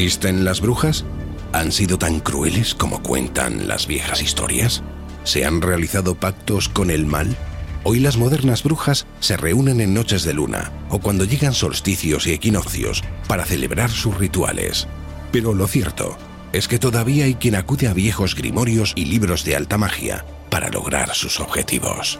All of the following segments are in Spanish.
¿Existen las brujas? ¿Han sido tan crueles como cuentan las viejas historias? ¿Se han realizado pactos con el mal? Hoy las modernas brujas se reúnen en noches de luna o cuando llegan solsticios y equinoccios para celebrar sus rituales. Pero lo cierto es que todavía hay quien acude a viejos grimorios y libros de alta magia para lograr sus objetivos.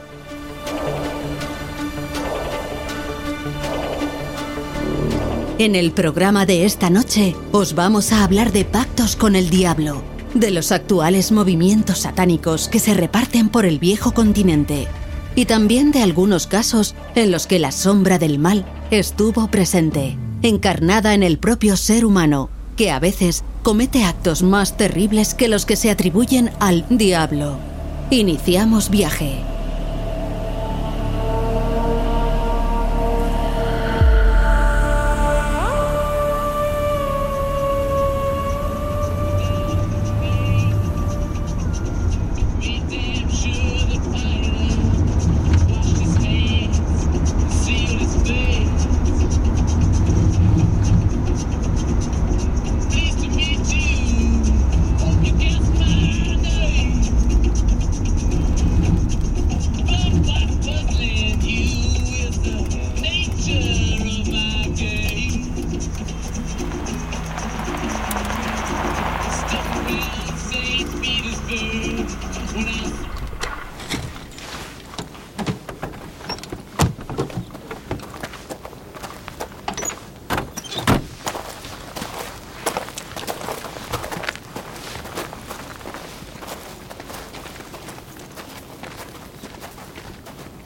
En el programa de esta noche os vamos a hablar de pactos con el diablo, de los actuales movimientos satánicos que se reparten por el viejo continente y también de algunos casos en los que la sombra del mal estuvo presente, encarnada en el propio ser humano, que a veces comete actos más terribles que los que se atribuyen al diablo. Iniciamos viaje.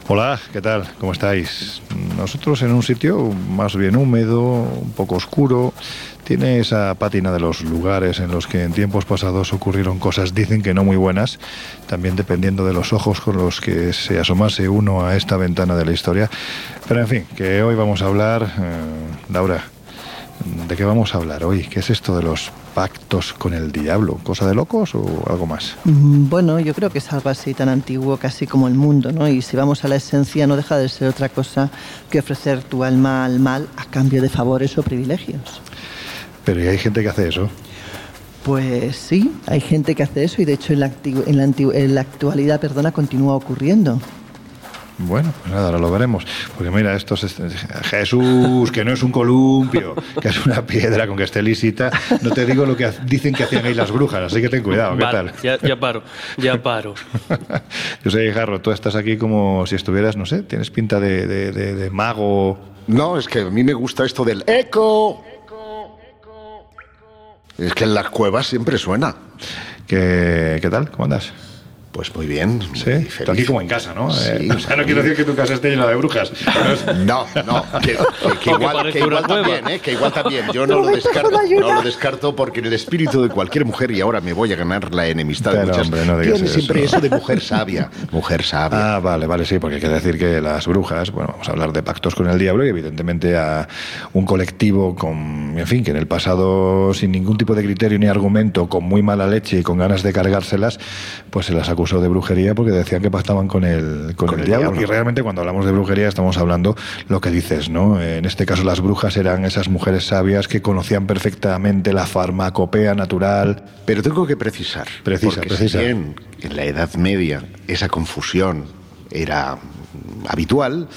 Hola, ¿qué tal? ¿Cómo estáis? Nosotros en un sitio más bien húmedo, un poco oscuro, tiene esa pátina de los lugares en los que en tiempos pasados ocurrieron cosas, dicen que no muy buenas, también dependiendo de los ojos con los que se asomase uno a esta ventana de la historia. Pero en fin, que hoy vamos a hablar, eh, Laura, ¿de qué vamos a hablar hoy? ¿Qué es esto de los pactos con el diablo? ¿Cosa de locos o algo más? Mm, Bueno, yo creo que es algo así tan antiguo casi como el mundo, ¿no? Y si vamos a la esencia, no deja de ser otra cosa que ofrecer tu alma al mal a cambio de favores o privilegios. Pero ¿y hay gente que hace eso? Pues sí, hay gente que hace eso y de hecho en la, acti- en la, anti- en la actualidad perdona, continúa ocurriendo. Bueno, pues nada, ahora lo veremos. Porque mira, esto es Jesús, que no es un columpio, que es una piedra con que esté lisita. No te digo lo que dicen que hacían ahí las brujas, así que ten cuidado, ¿qué Vale, tal? Ya, ya paro, ya paro. Yo sé, Jarro, tú estás aquí como si estuvieras, no sé, tienes pinta de, de- de- de mago. No, es que a mí me gusta esto del eco. Es que en las cuevas siempre suena. ¿Qué, qué tal? ¿Cómo andas? Pues muy bien. muy Sí, aquí como en casa, ¿no? Sí. Eh, o sea, no quiero decir que tu casa esté llena de brujas. No, no, que, que- que igual, que igual también, ¿eh? Que igual también. Yo no lo descarto, no lo descarto porque en el espíritu de cualquier mujer, y ahora me voy a ganar la enemistad de muchas, hombre, no tiene siempre eso. eso de mujer sabia. Mujer sabia. Ah, vale, vale, sí, porque hay que decir que las brujas, bueno, vamos a hablar de pactos con el diablo y evidentemente a un colectivo con, en fin, que en el pasado sin ningún tipo de criterio ni argumento, con muy mala leche y con ganas de cargárselas, pues se las acusó acusó de brujería porque decían que pactaban con el, con, el, diablo. Y realmente cuando hablamos de brujería estamos hablando lo que dices, ¿no? En este caso las brujas eran esas mujeres sabias que conocían perfectamente la farmacopea natural. Pero tengo que precisar. Precisa, precisa. en la Edad Media esa confusión era habitual,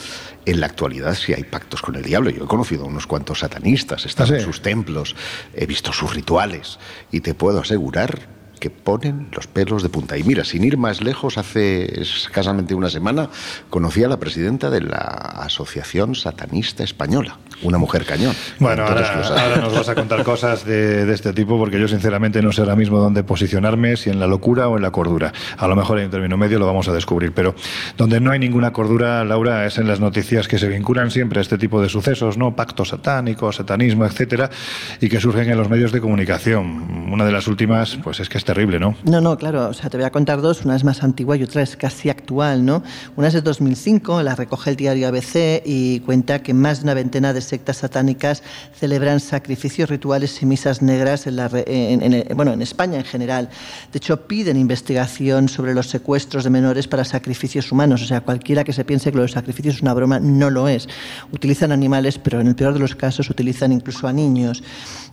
en la actualidad sí hay pactos con el diablo. Yo he conocido a unos cuantos satanistas, he estado ¿Ah, en sus templos, he visto sus rituales y te puedo asegurar que ponen los pelos de punta. Y mira, sin ir más lejos, hace escasamente una semana conocí a la presidenta de la Asociación Satanista Española, una mujer cañón. Bueno, ahora, nos vas a contar cosas de, este tipo porque yo sinceramente no sé ahora mismo dónde posicionarme, si en la locura o en la cordura. A lo mejor en un término medio lo vamos a descubrir, pero donde no hay ninguna cordura, Laura, es en las noticias que se vinculan siempre a este tipo de sucesos, ¿no? Pactos satánicos, satanismo, etcétera, y que surgen en los medios de comunicación. Una de las últimas, pues es que terrible, ¿no? No, no, claro. O sea, te voy a contar dos. Una es más antigua y otra es casi actual, ¿no? Una es de 2005, la recoge el diario ABC y cuenta que más de una veintena de sectas satánicas celebran sacrificios rituales y misas negras en, la, bueno, en España en general. De hecho, piden investigación sobre los secuestros de menores para sacrificios humanos. O sea, cualquiera que se piense que los sacrificios es una broma, no lo es. Utilizan animales, pero en el peor de los casos utilizan incluso a niños.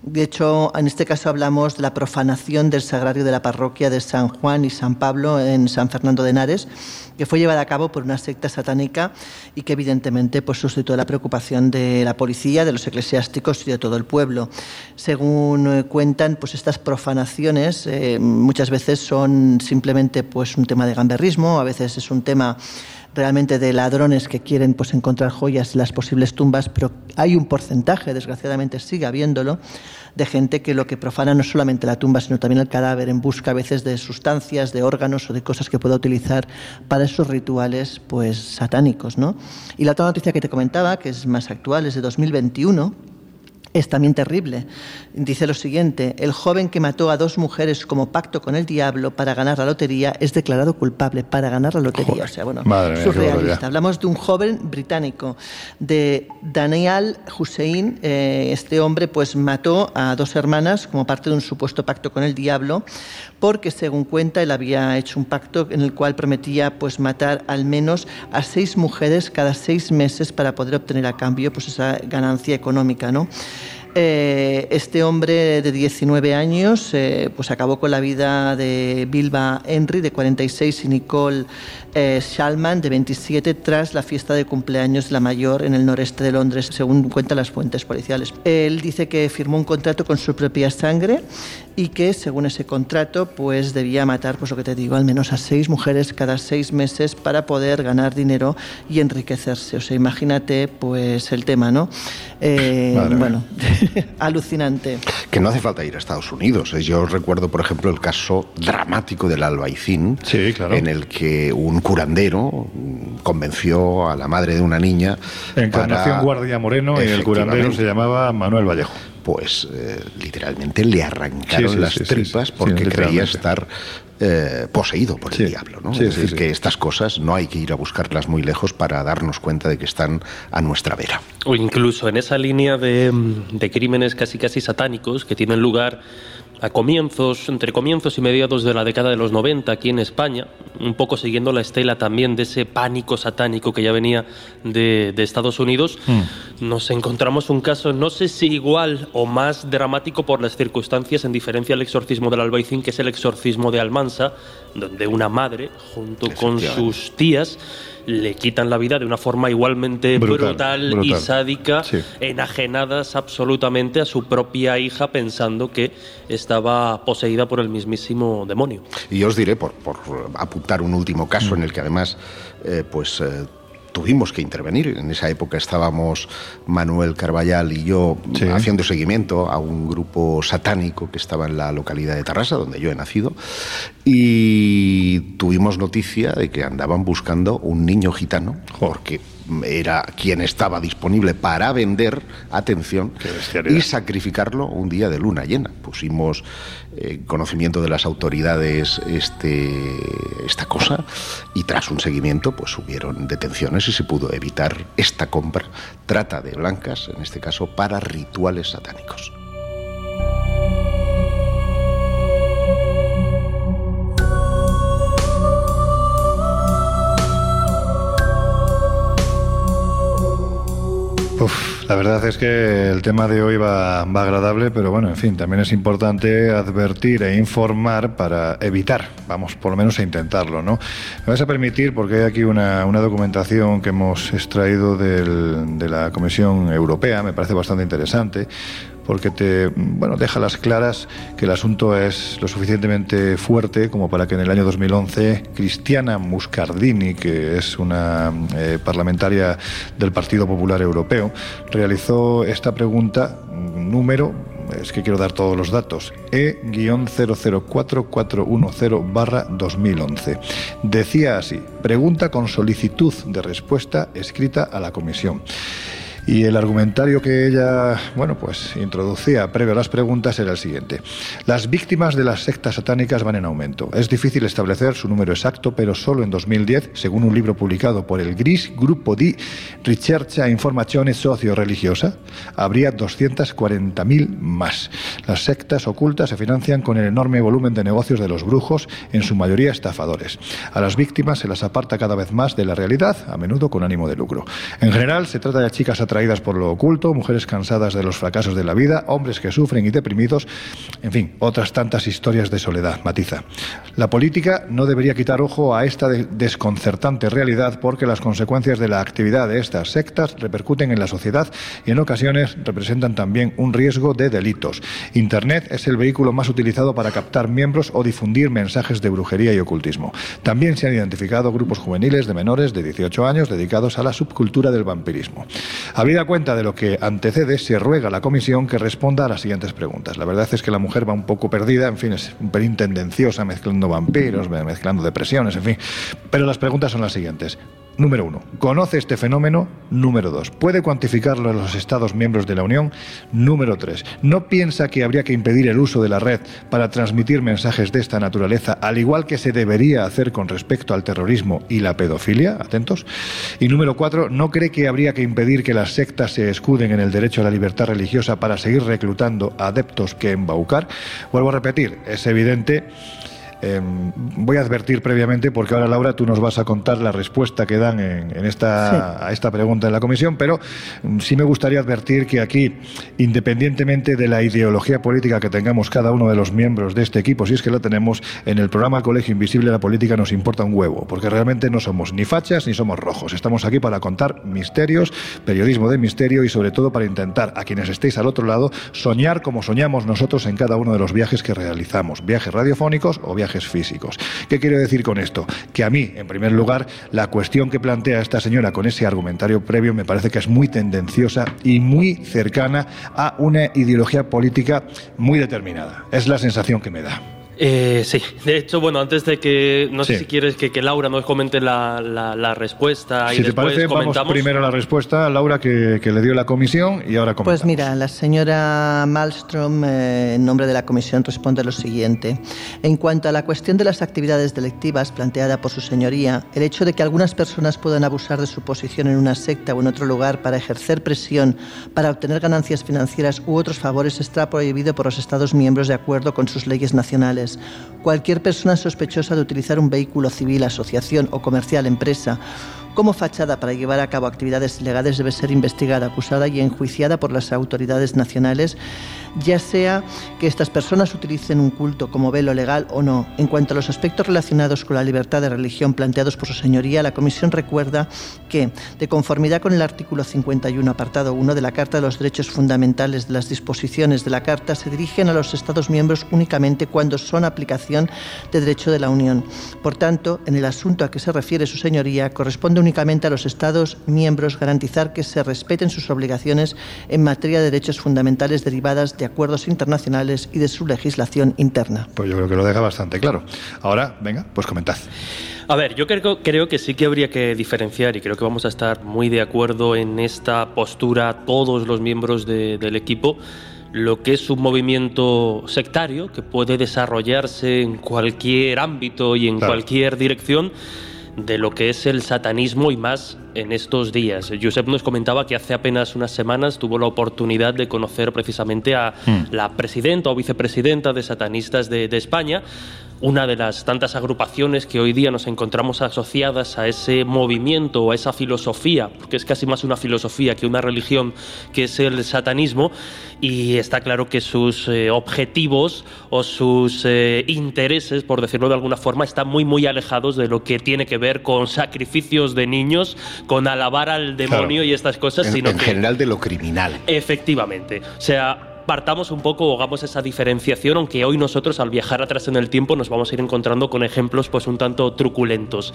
De hecho, en este caso hablamos de la profanación del sagrario de la parroquia de San Juan y San Pablo en San Fernando de Henares, que fue llevada a cabo por una secta satánica y que evidentemente pues, suscitó la preocupación de la policía, de los eclesiásticos y de todo el pueblo. Según eh, cuentan, pues estas profanaciones eh, muchas veces son simplemente pues, un tema de gamberrismo, a veces es un tema realmente de ladrones que quieren pues encontrar joyas en las posibles tumbas, pero hay un porcentaje, desgraciadamente sigue habiéndolo, de gente que lo que profana no solamente la tumba, sino también el cadáver en busca a veces de sustancias, de órganos o de cosas que pueda utilizar para esos rituales pues satánicos, ¿no? Y la otra noticia que te comentaba, que es más actual, es de 2021, es también terrible. Dice lo siguiente, el joven que mató a dos mujeres como pacto con el diablo para ganar la lotería es declarado culpable para ganar la lotería. o sea, bueno, surrealista. Hablamos de un joven británico, de Daniel Hussein. Eh, este hombre pues mató a dos hermanas como parte de un supuesto pacto con el diablo porque según cuenta él había hecho un pacto en el cual prometía pues matar al menos a seis mujeres cada seis meses para poder obtener a cambio pues esa ganancia económica, ¿no? Eh, este hombre de 19 años eh, pues acabó con la vida de Bilba Henry, de 46, y Nicole eh, Shalman, de 27, tras la fiesta de cumpleaños de la mayor en el noreste de Londres, según cuentan las fuentes policiales. Él dice que firmó un contrato con su propia sangre y que, según ese contrato, pues debía matar, pues lo que te digo, al menos a seis mujeres cada seis meses para poder ganar dinero y enriquecerse. O sea, imagínate, pues el tema, ¿no? Eh, bueno, alucinante. Que no hace falta ir a Estados Unidos. Yo recuerdo, por ejemplo, el caso dramático del Albaicín, sí, claro. en el que un curandero convenció a la madre de una niña. Encarnación Guardia Moreno y el curandero se llamaba Manuel Vallejo. Pues eh, literalmente le arrancaron las tripas porque creía estar eh, poseído por el diablo. ¿no? es decir, que estas cosas no hay que ir a buscarlas muy lejos para darnos cuenta de que están a nuestra vera. O incluso en esa línea de, de crímenes casi casi satánicos que tienen lugar a comienzos, entre comienzos y mediados de la década de los 90 aquí en España, un poco siguiendo la estela también de ese pánico satánico que ya venía de, Estados Unidos, mm. nos encontramos un caso, no sé si igual o más dramático por las circunstancias, en diferencia al exorcismo del Albaicín, que es el exorcismo de Almansa, donde una madre, junto con sus tías, le quitan la vida de una forma igualmente brutal, y sádica, enajenadas absolutamente a su propia hija pensando que estaba poseída por el mismísimo demonio. Y os diré, por, apuntar un último caso mm. en el que además eh, pues eh, tuvimos que intervenir. En esa época estábamos Manuel Carballal y yo haciendo seguimiento a un grupo satánico que estaba en la localidad de Tarrasa, donde yo he nacido, y tuvimos noticia de que andaban buscando un niño gitano, porque era quien estaba disponible para vender, atención, y sacrificarlo un día de luna llena. Pusimos eh, conocimiento de las autoridades este, esta cosa y tras un seguimiento pues hubieron detenciones y se pudo evitar esta compra, trata de blancas, en este caso, para rituales satánicos. La verdad es que el tema de hoy va, va, agradable, pero bueno, en fin, también es importante advertir e informar para evitar, vamos, por lo menos a intentarlo, ¿no? Me vas a permitir, porque hay aquí una, una documentación que hemos extraído del, de la Comisión Europea, me parece bastante interesante, porque te bueno, deja las claras que el asunto es lo suficientemente fuerte como para que en el año 2011 Cristiana Muscardini, que es una eh, parlamentaria del Partido Popular Europeo, realizó esta pregunta número es que quiero dar todos los datos, E-004410-2011. Decía así, pregunta con solicitud de respuesta escrita a la Comisión. Y el argumentario que ella, bueno, pues introducía previo a las preguntas era el siguiente. Las víctimas de las sectas satánicas van en aumento. Es difícil establecer su número exacto, pero solo en 2010, según un libro publicado por el GRIS, Grupo di Ricerca Informazione Socio-Religiosa, habría 240.000 más. Las sectas ocultas se financian con el enorme volumen de negocios de los brujos, en su mayoría estafadores. A las víctimas se las aparta cada vez más de la realidad, a menudo con ánimo de lucro. En general, se trata de chicas atraídas por lo oculto, mujeres cansadas de los fracasos de la vida, hombres que sufren y deprimidos, en fin, otras tantas historias de soledad, matiza. La política no debería quitar ojo a esta desconcertante realidad porque las consecuencias de la actividad de estas sectas repercuten en la sociedad y en ocasiones representan también un riesgo de delitos. Internet es el vehículo más utilizado para captar miembros o difundir mensajes de brujería y ocultismo. También se han identificado grupos juveniles de menores de 18 años dedicados a la subcultura del vampirismo. Habida cuenta de lo que antecede, se ruega a la comisión que responda a las siguientes preguntas. La verdad es que la mujer va un poco perdida, en fin, es un pelín tendenciosa mezclando vampiros, mezclando depresiones, en fin. Pero las preguntas son las siguientes. Número uno, ¿conoce este fenómeno? Número dos, ¿puede cuantificarlo en los Estados miembros de la Unión? Número tres, ¿no piensa que habría que impedir el uso de la red para transmitir mensajes de esta naturaleza, al igual que se debería hacer con respecto al terrorismo y la pedofilia? Atentos. Y número cuatro, ¿no cree que habría que impedir que las sectas se escuden en el derecho a la libertad religiosa para seguir reclutando adeptos que embaucar? Vuelvo a repetir, es evidente Em, voy a advertir previamente, porque ahora Laura tú nos vas a contar la respuesta que dan en, esta, a esta pregunta en la comisión, pero mm, sí me gustaría advertir que aquí, independientemente de la ideología política que tengamos cada uno de los miembros de este equipo, si es que la tenemos, en el programa Colegio Invisible la política nos importa un huevo, porque realmente no somos ni fachas ni somos rojos. Estamos aquí para contar misterios, periodismo de misterio y sobre todo para intentar, a quienes estéis al otro lado, soñar como soñamos nosotros en cada uno de los viajes que realizamos, viajes radiofónicos o viajes físicos. ¿Qué quiero decir con esto? Que a mí, en primer lugar, la cuestión que plantea esta señora con ese argumentario previo me parece que es muy tendenciosa y muy cercana a una ideología política muy determinada. Es la sensación que me da. Eh, sí, de hecho, bueno, antes de que, no sé si quieres que, que, Laura nos comente la, la, respuesta. Y si te parece, vamos primero a la respuesta, Laura, que, que, le dio la comisión y ahora comentamos. Pues mira, la señora Malmström, eh, en nombre de la comisión, responde lo siguiente. En cuanto a la cuestión de las actividades delictivas planteada por su señoría, el hecho de que algunas personas puedan abusar de su posición en una secta o en otro lugar para ejercer presión, para obtener ganancias financieras u otros favores está prohibido por los Estados miembros de acuerdo con sus leyes nacionales Cualquier persona sospechosa de utilizar un vehículo civil, asociación o comercial, empresa como fachada para llevar a cabo actividades ilegales debe ser investigada, acusada y enjuiciada por las autoridades nacionales, ya sea que estas personas utilicen un culto como velo legal o no. En cuanto a los aspectos relacionados con la libertad de religión planteados por su señoría, la Comisión recuerda que, de conformidad con el artículo 51, apartado 1 de la Carta de los Derechos Fundamentales de las disposiciones de la Carta, se dirigen a los Estados miembros únicamente cuando son aplicación de derecho de la Unión. Por tanto, en el asunto a que se refiere su señoría, corresponde únicamente a los Estados miembros garantizar que se respeten sus obligaciones en materia de derechos fundamentales derivadas de acuerdos internacionales y de su legislación interna. Pues yo creo que lo deja bastante claro. Ahora, venga, pues comentad. A ver, yo creo, creo que sí que habría que diferenciar y creo que vamos a estar muy de acuerdo en esta postura todos los miembros del equipo lo que es un movimiento sectario que puede desarrollarse en cualquier ámbito y en cualquier dirección de lo que es el satanismo y más en estos días. Josep nos comentaba que hace apenas unas semanas tuvo la oportunidad de conocer precisamente a hmm. la presidenta o vicepresidenta de Satanistas de, de España una de las tantas agrupaciones que hoy día nos encontramos asociadas a ese movimiento o a esa filosofía, porque es casi más una filosofía que una religión, que es el satanismo, y está claro que sus eh, objetivos o sus eh, intereses, por decirlo de alguna forma, están muy, muy alejados de lo que tiene que ver con sacrificios de niños, con alabar al demonio y estas cosas, en, sino en general de lo criminal. Efectivamente. O sea, partamos un poco o hagamos esa diferenciación, aunque hoy nosotros al viajar atrás en el tiempo nos vamos a ir encontrando con ejemplos pues un tanto truculentos.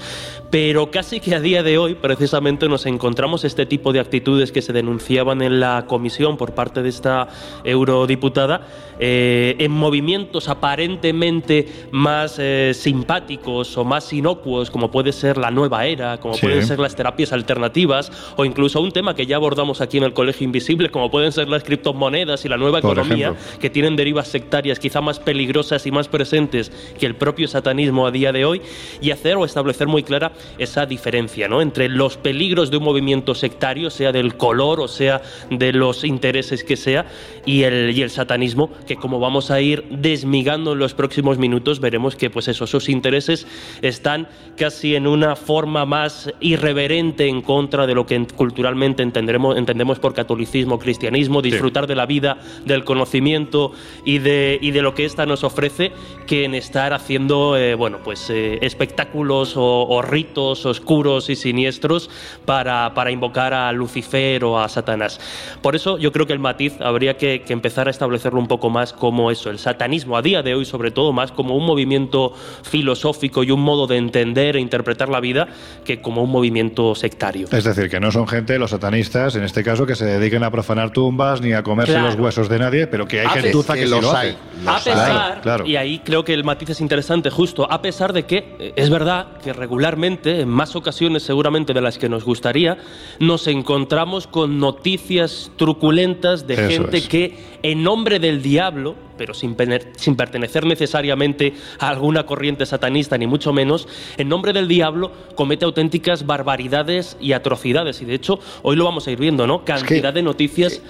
Pero casi que a día de hoy precisamente nos encontramos este tipo de actitudes que se denunciaban en la comisión por parte de esta eurodiputada eh, en movimientos aparentemente más eh, simpáticos o más inocuos como puede ser la nueva era, como pueden ser las terapias alternativas o incluso un tema que ya abordamos aquí en el Colegio Invisible como pueden ser las criptomonedas y la nueva economía, que tienen derivas sectarias quizá más peligrosas y más presentes que el propio satanismo a día de hoy, y hacer o establecer muy clara esa diferencia ¿no? entre los peligros de un movimiento sectario, sea del color o sea de los intereses que sea, y el, y el satanismo, que como vamos a ir desmigando en los próximos minutos, veremos que pues eso, sus intereses están casi en una forma más irreverente en contra de lo que culturalmente entendemos, entendemos por catolicismo, cristianismo, disfrutar de la vida del conocimiento y de, y de lo que ésta nos ofrece que en estar haciendo eh, bueno, pues, eh, espectáculos o, ritos oscuros y siniestros para, para, invocar a Lucifer o a Satanás. Por eso yo creo que el matiz habría que, empezar a establecerlo un poco más como eso, el satanismo a día de hoy sobre todo más como un movimiento filosófico y un modo de entender e interpretar la vida que como un movimiento sectario. Es decir, que no son gente, los satanistas, en este caso, que se dediquen a profanar tumbas ni a comerse los huesos de nadie, pero que hay gentuza que, que los lo hay. a pesar, claro, y ahí creo que el matiz es interesante, justo, a pesar de que eh, es verdad que regularmente, en más ocasiones seguramente de las que nos gustaría, nos encontramos con noticias truculentas de gente que en nombre del diablo, pero sin, sin, pertenecer necesariamente a alguna corriente satanista, ni mucho menos, en nombre del diablo comete auténticas barbaridades y atrocidades. Y de hecho, hoy lo vamos a ir viendo, ¿no? Cantidad de noticias.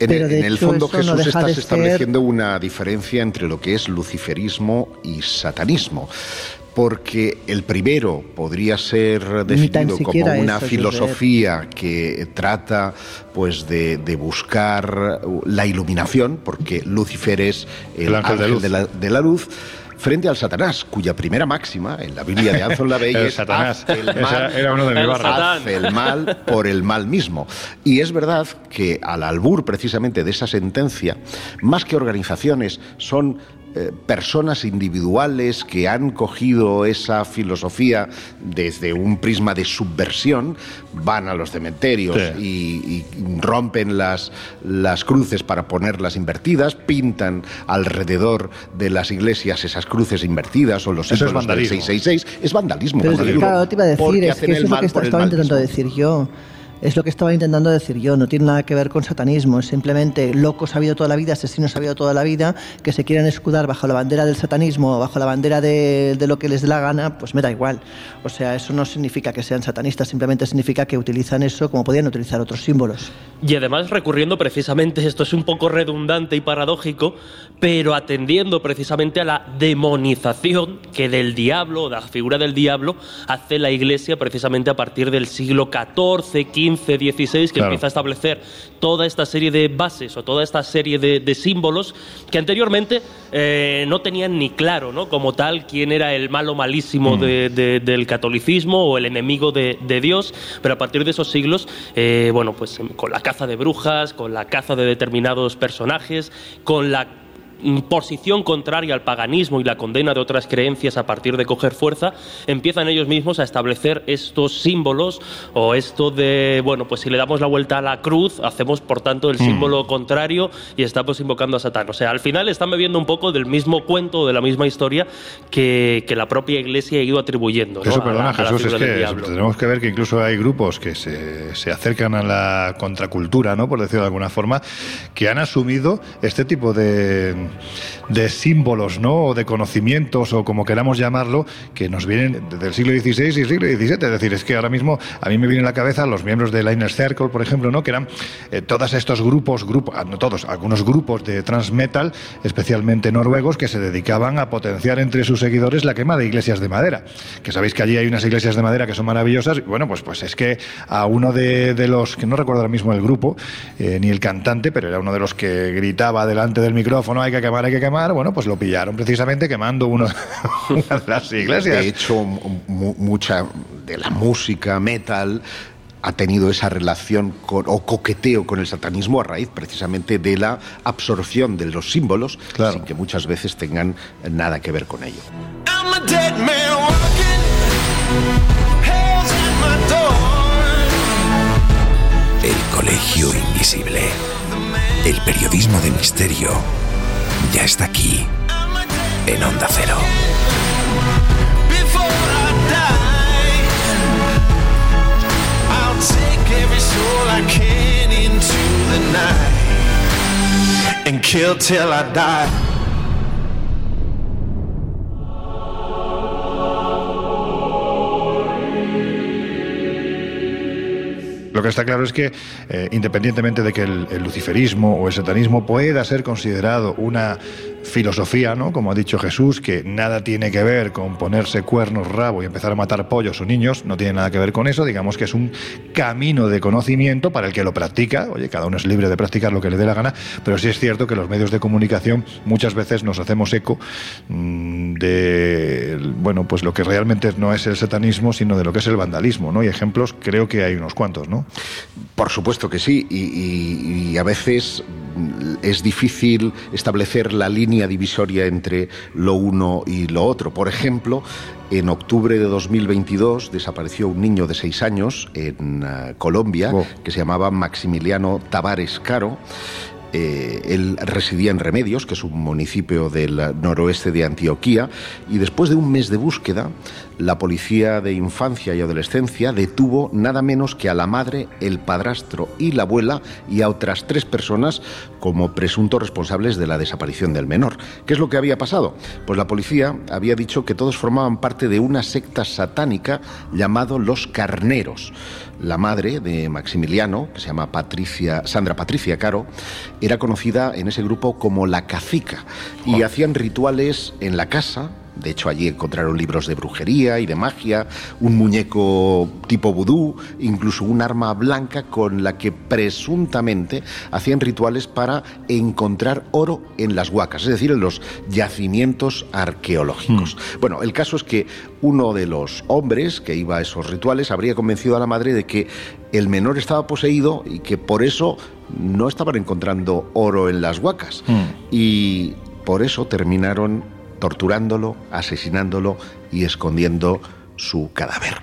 En, el, fondo Jesús está estableciendo una diferencia entre lo que es luciferismo y satanismo porque el primero podría ser definido como una filosofía que trata pues de, buscar la iluminación, porque Lucifer es el, ángel, de la luz frente al Satanás, cuya primera máxima en la Biblia de Anson Lavey es Satanás. el mal, era uno de el mal por el mal mismo. Y es verdad que al albur precisamente de esa sentencia, más que organizaciones, son eh, personas individuales que han cogido esa filosofía desde un prisma de subversión, van a los cementerios y, rompen las, las cruces para ponerlas invertidas, pintan alrededor de las iglesias esas cruces invertidas o los símbolos del 666. Es vandalismo. Pero claro, te iba a decir, es que eso es lo que estaba intentando decir yo. Es lo que estaba intentando decir yo, no tiene nada que ver con satanismo, es simplemente locos ha habido toda la vida, asesinos ha habido toda la vida, que se quieran escudar bajo la bandera del satanismo o bajo la bandera de, lo que les dé la gana, pues me da igual. O sea, eso no significa que sean satanistas, simplemente significa que utilizan eso como podían utilizar otros símbolos. Y además recurriendo precisamente, esto es un poco redundante y paradójico, pero atendiendo precisamente a la demonización que del diablo, de la figura del diablo, hace la Iglesia precisamente a partir del siglo XIV, XV, 16, que empieza a establecer toda esta serie de bases o toda esta serie de, símbolos que anteriormente eh, no tenían ni claro, ¿no? Como tal, quién era el malo malísimo mm. del catolicismo o el enemigo de, Dios, pero a partir de esos siglos, eh, bueno, pues con la caza de brujas, con la caza de determinados personajes, con la posición contraria al paganismo y la condena de otras creencias a partir de coger fuerza, empiezan ellos mismos a establecer estos símbolos o esto de, bueno, pues si le damos la vuelta a la cruz, hacemos por tanto el mm. símbolo contrario y estamos invocando a Satán. O sea, al final están bebiendo un poco del mismo cuento, de la misma historia que, que la propia Iglesia ha ido atribuyendo. Eso, perdona, Jesús, es que tenemos que ver que incluso hay grupos que se, se acercan a la contracultura, ¿no? por decirlo de alguna forma, que han asumido este tipo de de símbolos, ¿no? O de conocimientos, o como queramos llamarlo, que nos vienen del siglo XVI y siglo XVII. Es decir, es que ahora mismo a mí me viene a la cabeza los miembros del Inner Circle, por ejemplo, ¿no? Que eran eh, todos estos grupos, grupos, ah, no todos, algunos grupos de transmetal, especialmente noruegos, que se dedicaban a potenciar entre sus seguidores la quema de iglesias de madera. Que sabéis que allí hay unas iglesias de madera que son maravillosas. Bueno, pues, pues es que a uno de, los, que no recuerdo ahora mismo el grupo, eh, ni el cantante, pero era uno de los que gritaba delante del micrófono, hay que quemar, hay que quemar, bueno, pues lo pillaron precisamente quemando uno, una de las iglesias. De hecho, mucha de la música metal ha tenido esa relación o coqueteo con el satanismo a raíz precisamente de la absorción de los símbolos sin que muchas veces tengan nada que ver con ello. El colegio invisible. El periodismo de misterio ya está aquí en Onda Cero. and kill till I die. Lo que está claro es que, eh, independientemente de que el, luciferismo o el satanismo pueda ser considerado una filosofía, ¿no? Como ha dicho Jesús, que nada tiene que ver con ponerse cuernos, rabo y empezar a matar pollos o niños, no tiene nada que ver con eso, digamos que es un camino de conocimiento para el que lo practica, oye, cada uno es libre de practicar lo que le dé la gana, pero sí es cierto que los medios de comunicación muchas veces nos hacemos eco mm, de, bueno, pues lo que realmente no es el satanismo, sino de lo que es el vandalismo, ¿no? Y ejemplos creo que hay unos cuantos, ¿no? Por supuesto que sí, y, a veces es difícil establecer la línea divisoria entre lo uno y lo otro. Por ejemplo, en octubre de 2022 desapareció un niño de seis años en eh, Colombia oh. que se llamaba Maximiliano Tavares Caro eh, él residía en Remedios, que es un municipio del noroeste de Antioquía, y después de un mes de búsqueda, la policía de infancia y adolescencia detuvo nada menos que a la madre, el padrastro y la abuela y a otras tres personas como presuntos responsables de la desaparición del menor. ¿Qué es lo que había pasado? Pues la policía había dicho que todos formaban parte de una secta satánica llamado los Carneros. La madre de Maximiliano, que se llama Patricia, Sandra Patricia Caro, era conocida en ese grupo como la cacica y hacían rituales en la casa de hecho, allí encontraron libros de brujería y de magia, un muñeco tipo vudú, incluso un arma blanca con la que presuntamente hacían rituales para encontrar oro en las huacas, es decir, en los yacimientos arqueológicos. Hmm. Bueno, el caso es que uno de los hombres que iba a esos rituales habría convencido a la madre de que el menor estaba poseído y que por eso no estaban encontrando oro en las huacas. Hmm. Y por eso terminaron torturándolo, asesinándolo y escondiendo su cadáver.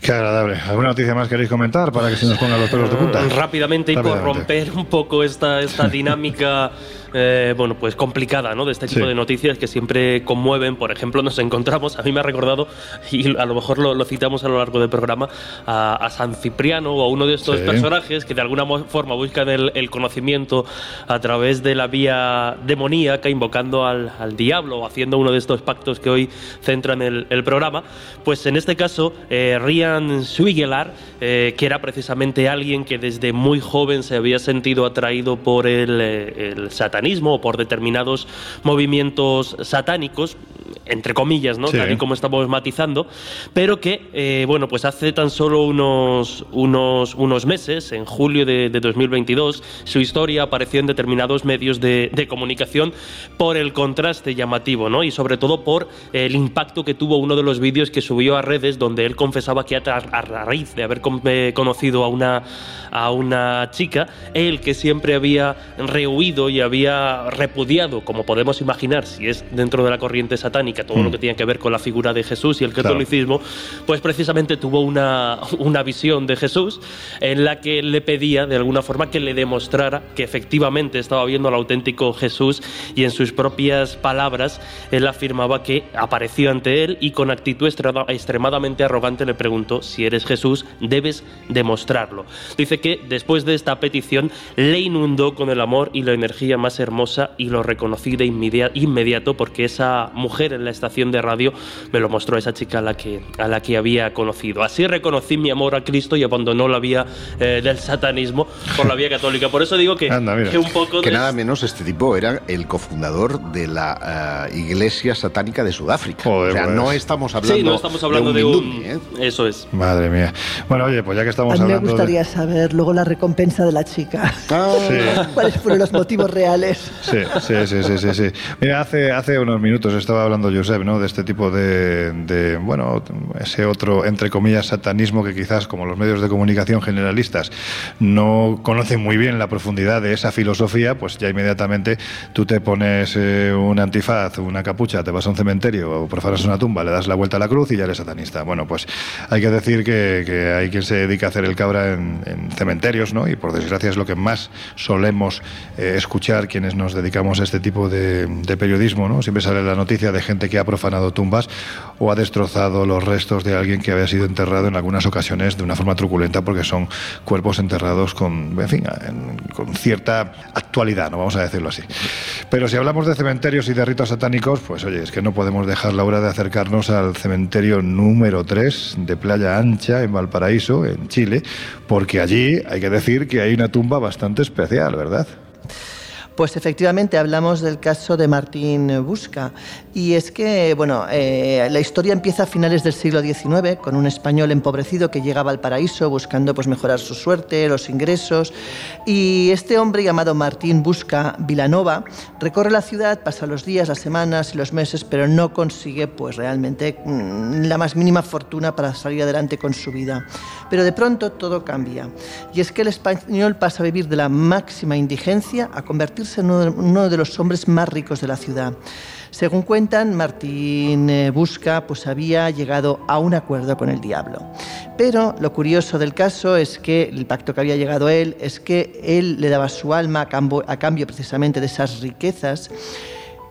Qué agradable. ¿Alguna noticia más queréis comentar para que se nos pongan los pelos de punta? Rápidamente y por romper un poco esta, esta dinámica eh, bueno, pues complicada, ¿no? De este tipo de noticias que siempre conmueven. Por ejemplo, nos encontramos, a mí me ha recordado, y a lo mejor lo, citamos a lo largo del programa, a, San Cipriano o a uno de estos personajes que de alguna forma buscan el, conocimiento a través de la vía demoníaca, invocando al, diablo o haciendo uno de estos pactos que hoy centran el, el programa. Pues en este caso, eh, Rian Swigelar, eh, que era precisamente alguien que desde muy joven se había sentido atraído por el, el satanismo o por determinados movimientos satánicos, entre comillas, ¿no? Tal y como estamos matizando, pero que, eh, bueno, pues hace tan solo unos, unos, unos meses, en julio de, 2022, su historia apareció en determinados medios de, comunicación por el contraste llamativo, ¿no? Y sobre todo por el impacto que tuvo uno de los vídeos que subió a redes donde él confesaba que a, raíz de haber eh, conocido a una, a una chica, él que siempre había rehuido y había repudiado, como podemos imaginar, si es dentro de la corriente satánica, satánica, todo lo mm. que tiene que ver con la figura de Jesús y el catolicismo, pues precisamente tuvo una, una visión de Jesús en la que le pedía de alguna forma que le demostrara que efectivamente estaba viendo al auténtico Jesús y en sus propias palabras él afirmaba que apareció ante él y con actitud extremadamente arrogante le preguntó si eres Jesús debes demostrarlo. Dice que después de esta petición le inundó con el amor y la energía más hermosa y lo reconocí de inmediato porque esa mujer en la estación de radio me lo mostró a esa chica a la que, a la que había conocido. Así reconocí mi amor a Cristo y abandonó la vía eh, del satanismo por la vía católica. Por eso digo que, que un poco... Que nada menos este tipo era el cofundador de la eh, Iglesia Satánica de Sudáfrica. o sea, no pues. estamos hablando, sí, no estamos hablando de un... ¿eh? Eso es. Madre mía. Bueno, oye, pues ya que estamos hablando... A mí me gustaría saber luego la recompensa de la chica. Ah. ¿Cuáles fueron los motivos reales? Sí, sí, sí, sí, sí, Mira, hace, hace unos minutos estaba hablando Josep, ¿no? De este tipo de, bueno, ese otro, entre comillas, satanismo que quizás, como los medios de comunicación generalistas, no conocen muy bien la profundidad de esa filosofía, pues ya inmediatamente tú te pones eh, un antifaz, una capucha, te vas a un cementerio o profanas una tumba, le das la vuelta a la cruz y ya eres satanista. Bueno, pues hay que decir que, que hay quien se dedica a hacer el cabra en, cementerios, ¿no? Y por desgracia es lo que más solemos eh, escuchar quienes nos dedicamos a este tipo de, periodismo, ¿no? Siempre sale la noticia de gente que ha profanado tumbas o ha destrozado los restos de alguien que había sido enterrado en algunas ocasiones de una forma truculenta porque son cuerpos enterrados con, en fin, con cierta actualidad, no vamos a decirlo así. Pero si hablamos de cementerios y de ritos satánicos, pues oye, es que no podemos dejar la hora de acercarnos al cementerio número 3 de Playa Ancha en Valparaíso, en Chile, porque allí hay que decir que hay una tumba bastante especial, ¿verdad? Pues efectivamente hablamos del caso de Martín Busca. Y es que, bueno, eh, la historia empieza a finales del siglo XIX con un español empobrecido que llegaba al paraíso buscando pues, mejorar su suerte, los ingresos. Y este hombre llamado Martín Busca Vilanova recorre la ciudad, pasa los días, las semanas y los meses, pero no consigue pues realmente mm, la más mínima fortuna para salir adelante con su vida. Pero de pronto todo cambia. Y es que el español pasa a vivir de la máxima indigencia a convertirse en uno de los hombres más ricos de la ciudad. Según cuentan, Martín eh, Busca pues había llegado a un acuerdo con el diablo. Pero lo curioso del caso es que el pacto que había llegado a él es que él le daba su alma a cambio, a cambio precisamente de esas riquezas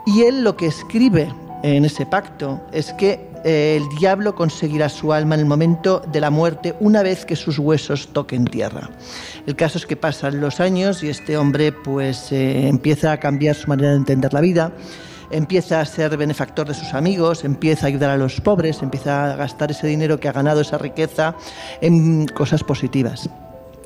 y él lo que escribe en ese pacto es que eh, el diablo conseguirá su alma en el momento de la muerte una vez que sus huesos toquen tierra. El caso es que pasan los años y este hombre pues eh, empieza a cambiar su manera de entender la vida empieza a ser benefactor de sus amigos, empieza a ayudar a los pobres, empieza a gastar ese dinero que ha ganado, esa riqueza, en cosas positivas.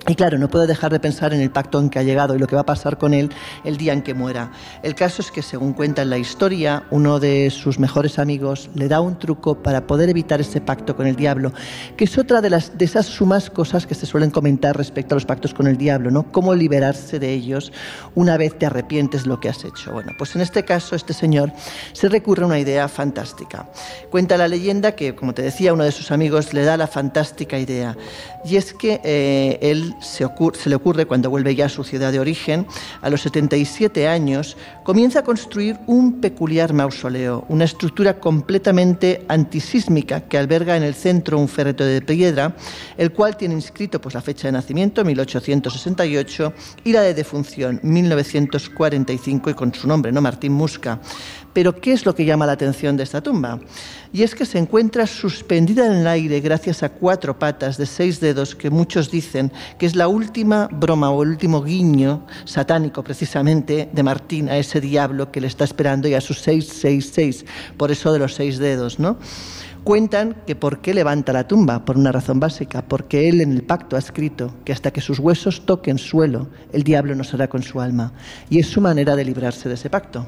Y claro, no puedo dejar de pensar en el pacto en que ha llegado y lo que va a pasar con él el día en que muera. El caso es que, según cuenta en la historia, uno de sus mejores amigos le da un truco para poder evitar ese pacto con el diablo, que es otra de, las, de esas sumas cosas que se suelen comentar respecto a los pactos con el diablo, ¿no? Cómo liberarse de ellos una vez te arrepientes lo que has hecho. Bueno, pues en este caso, este señor se recurre a una idea fantástica. Cuenta la leyenda que, como te decía, uno de sus amigos le da la fantástica idea, y es que eh, él se, le ocurre cuando vuelve ya a su ciudad de origen, a los 77 años, comienza a construir un peculiar mausoleo, una estructura completamente antisísmica que alberga en el centro un ferreto de piedra, el cual tiene inscrito pues, la fecha de nacimiento, 1868, y la de defunción, 1945, y con su nombre, ¿no? Martín Musca. Pero ¿qué es lo que llama la atención de esta tumba? Y es que se encuentra suspendida en el aire gracias a cuatro patas de seis dedos que muchos dicen que es la última broma o el último guiño satánico precisamente de Martín a ese diablo que le está esperando y a sus seis, seis, seis, por eso de los seis dedos, ¿no? Cuentan que por qué levanta la tumba, por una razón básica, porque él en el pacto ha escrito que hasta que sus huesos toquen suelo, el diablo no será con su alma. Y es su manera de librarse de ese pacto.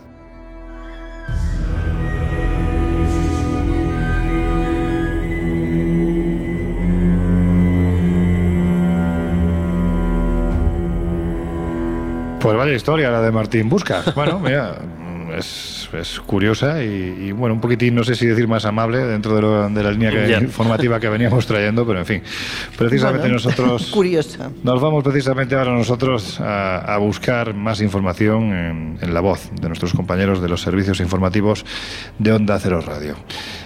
Pues vaya historia la de Martín Busca. Bueno, mira, es es curiosa y, bueno, un poquitín, no sé si decir más amable dentro de, la línea informativa que veníamos trayendo, pero en fin, precisamente nosotros... curiosa. Nos vamos precisamente ahora nosotros a, buscar más información en, en, la voz de nuestros compañeros de los servicios informativos de Onda Cero Radio.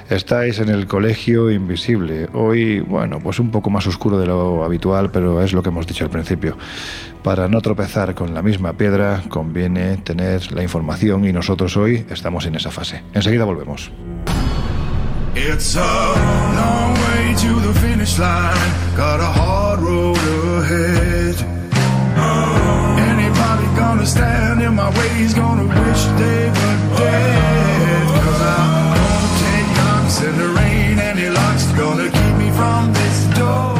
Estáis en el Colegio Invisible. Hoy, bueno, pues un poco más oscuro de lo habitual, pero es lo que hemos dicho al principio. Para no tropezar con la misma piedra, conviene tener la información y nosotros hoy estamos en esa fase. Enseguida volvemos.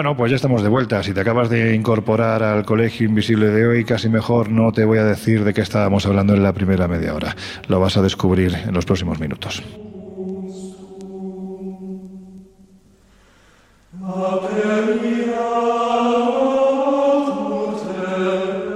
Bueno, pues ya estamos de vuelta. Si te acabas de incorporar al Colegio Invisible de hoy, casi mejor no te voy a decir de qué estábamos hablando en la primera media hora. Lo vas a descubrir en los próximos minutos.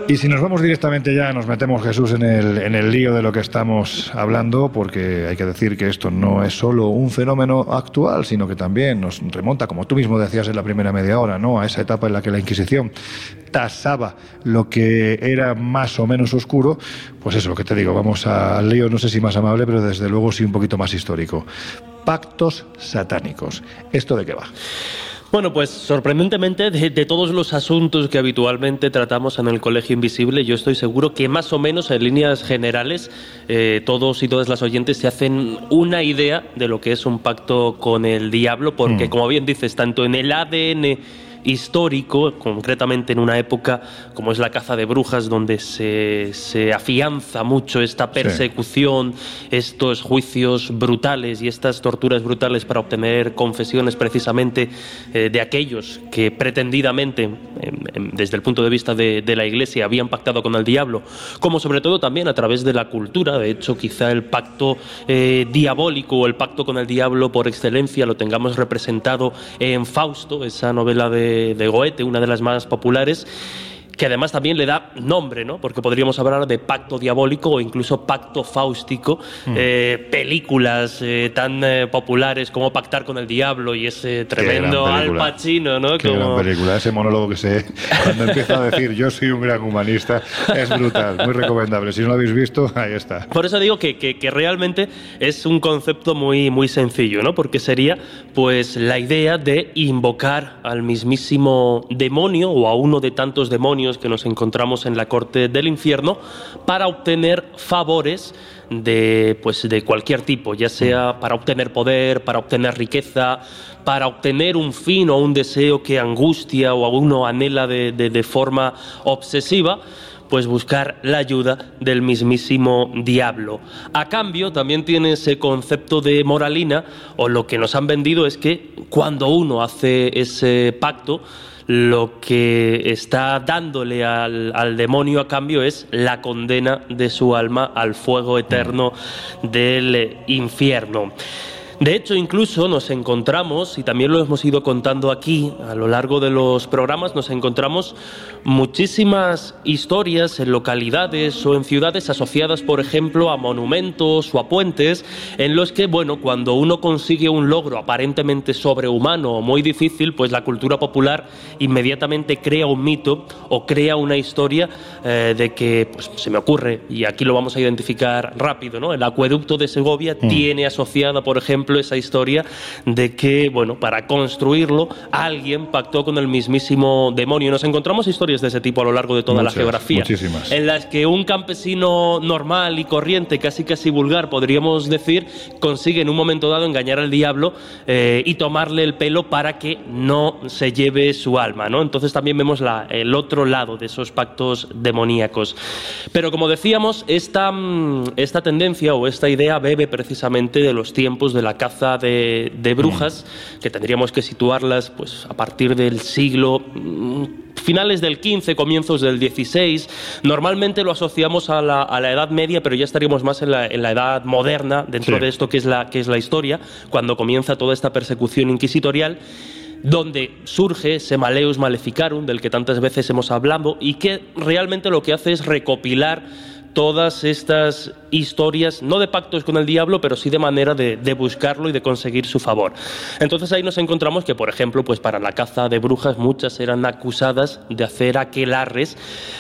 Y si nos vamos directamente ya, nos metemos Jesús en el, en el lío de lo que estamos hablando, porque hay que decir que esto no es solo un fenómeno actual, sino que también nos remonta, como tú mismo decías en la primera media hora, ¿no? a esa etapa en la que la Inquisición tasaba lo que era más o menos oscuro, pues eso, lo que te digo, vamos al lío, no sé si más amable, pero desde luego sí un poquito más histórico. Pactos satánicos. ¿Esto de qué va? Bueno, pues sorprendentemente, de, de, todos los asuntos que habitualmente tratamos en el Colegio Invisible, yo estoy seguro que más o menos en líneas generales eh, todos y todas las oyentes se hacen una idea de lo que es un pacto con el diablo, porque Mm. como bien dices, tanto en el ADN histórico, concretamente en una época como es la caza de brujas, donde se, se afianza mucho esta persecución, estos juicios brutales y estas torturas brutales para obtener confesiones precisamente eh, de aquellos que pretendidamente, desde el punto de vista de, de la Iglesia, habían pactado con el diablo, como sobre todo también a través de la cultura. De hecho, quizá el pacto eh, diabólico o el pacto con el diablo por excelencia lo tengamos representado en Fausto, esa novela de, de Goethe, una de las más populares que además también le da nombre, ¿no? Porque podríamos hablar de pacto diabólico o incluso pacto fáustico, mm. eh, películas eh, tan eh, populares como Pactar con el Diablo y ese tremendo Al Pacino, ¿no? Qué gran película, ese monólogo que se cuando empieza a decir yo soy un gran humanista, es brutal, muy recomendable. Si no lo habéis visto, ahí está. Por eso digo que, que, que realmente es un concepto muy, muy sencillo, ¿no? Porque sería pues la idea de invocar al mismísimo demonio o a uno de tantos demonios que nos encontramos en la corte del infierno para obtener favores de, pues, de cualquier tipo, ya sea para obtener poder, para obtener riqueza, para obtener un fin o un deseo que angustia o uno anhela de, de forma obsesiva pues buscar la ayuda del mismísimo diablo. A cambio, también tiene ese concepto de moralina, o lo que nos han vendido es que cuando uno hace ese pacto, lo que está dándole al, demonio a cambio es la condena de su alma al fuego eterno del infierno. De hecho, incluso nos encontramos, y también lo hemos ido contando aquí a lo largo de los programas, nos encontramos muchísimas historias en localidades o en ciudades asociadas, por ejemplo, a monumentos o a puentes, en los que, bueno, cuando uno consigue un logro aparentemente sobrehumano o muy difícil, pues la cultura popular inmediatamente crea un mito o crea una historia eh, de que, pues se me ocurre, y aquí lo vamos a identificar rápido, ¿no? El acueducto de Segovia mm. tiene asociada, por ejemplo, esa historia de que, bueno, para construirlo alguien pactó con el mismísimo demonio. Nos encontramos historias de ese tipo a lo largo de toda la geografía. En las que un campesino normal y corriente, casi casi vulgar, podríamos decir, consigue en un momento dado engañar al diablo eh, y tomarle el pelo para que no se lleve su alma, ¿no? Entonces también vemos la, el otro lado de esos pactos demoníacos. Pero como decíamos, esta, mm, esta tendencia o esta idea bebe precisamente de los tiempos de la caza de, brujas, mm. que tendríamos que situarlas pues, a partir del siglo mm, finales del 15, comienzos del 16. Normalmente lo asociamos a la, Edad Media, pero ya estaríamos más en la, Edad Moderna, dentro de esto que es, la, que es la historia, cuando comienza toda esta persecución inquisitorial donde surge ese Maleus Maleficarum del que tantas veces hemos hablado y que realmente lo que hace es recopilar todas estas historias, no de pactos con el diablo, pero sí de manera de, buscarlo y de conseguir su favor. Entonces ahí nos encontramos que, por ejemplo, pues para la caza de brujas muchas eran acusadas de hacer aquelarres.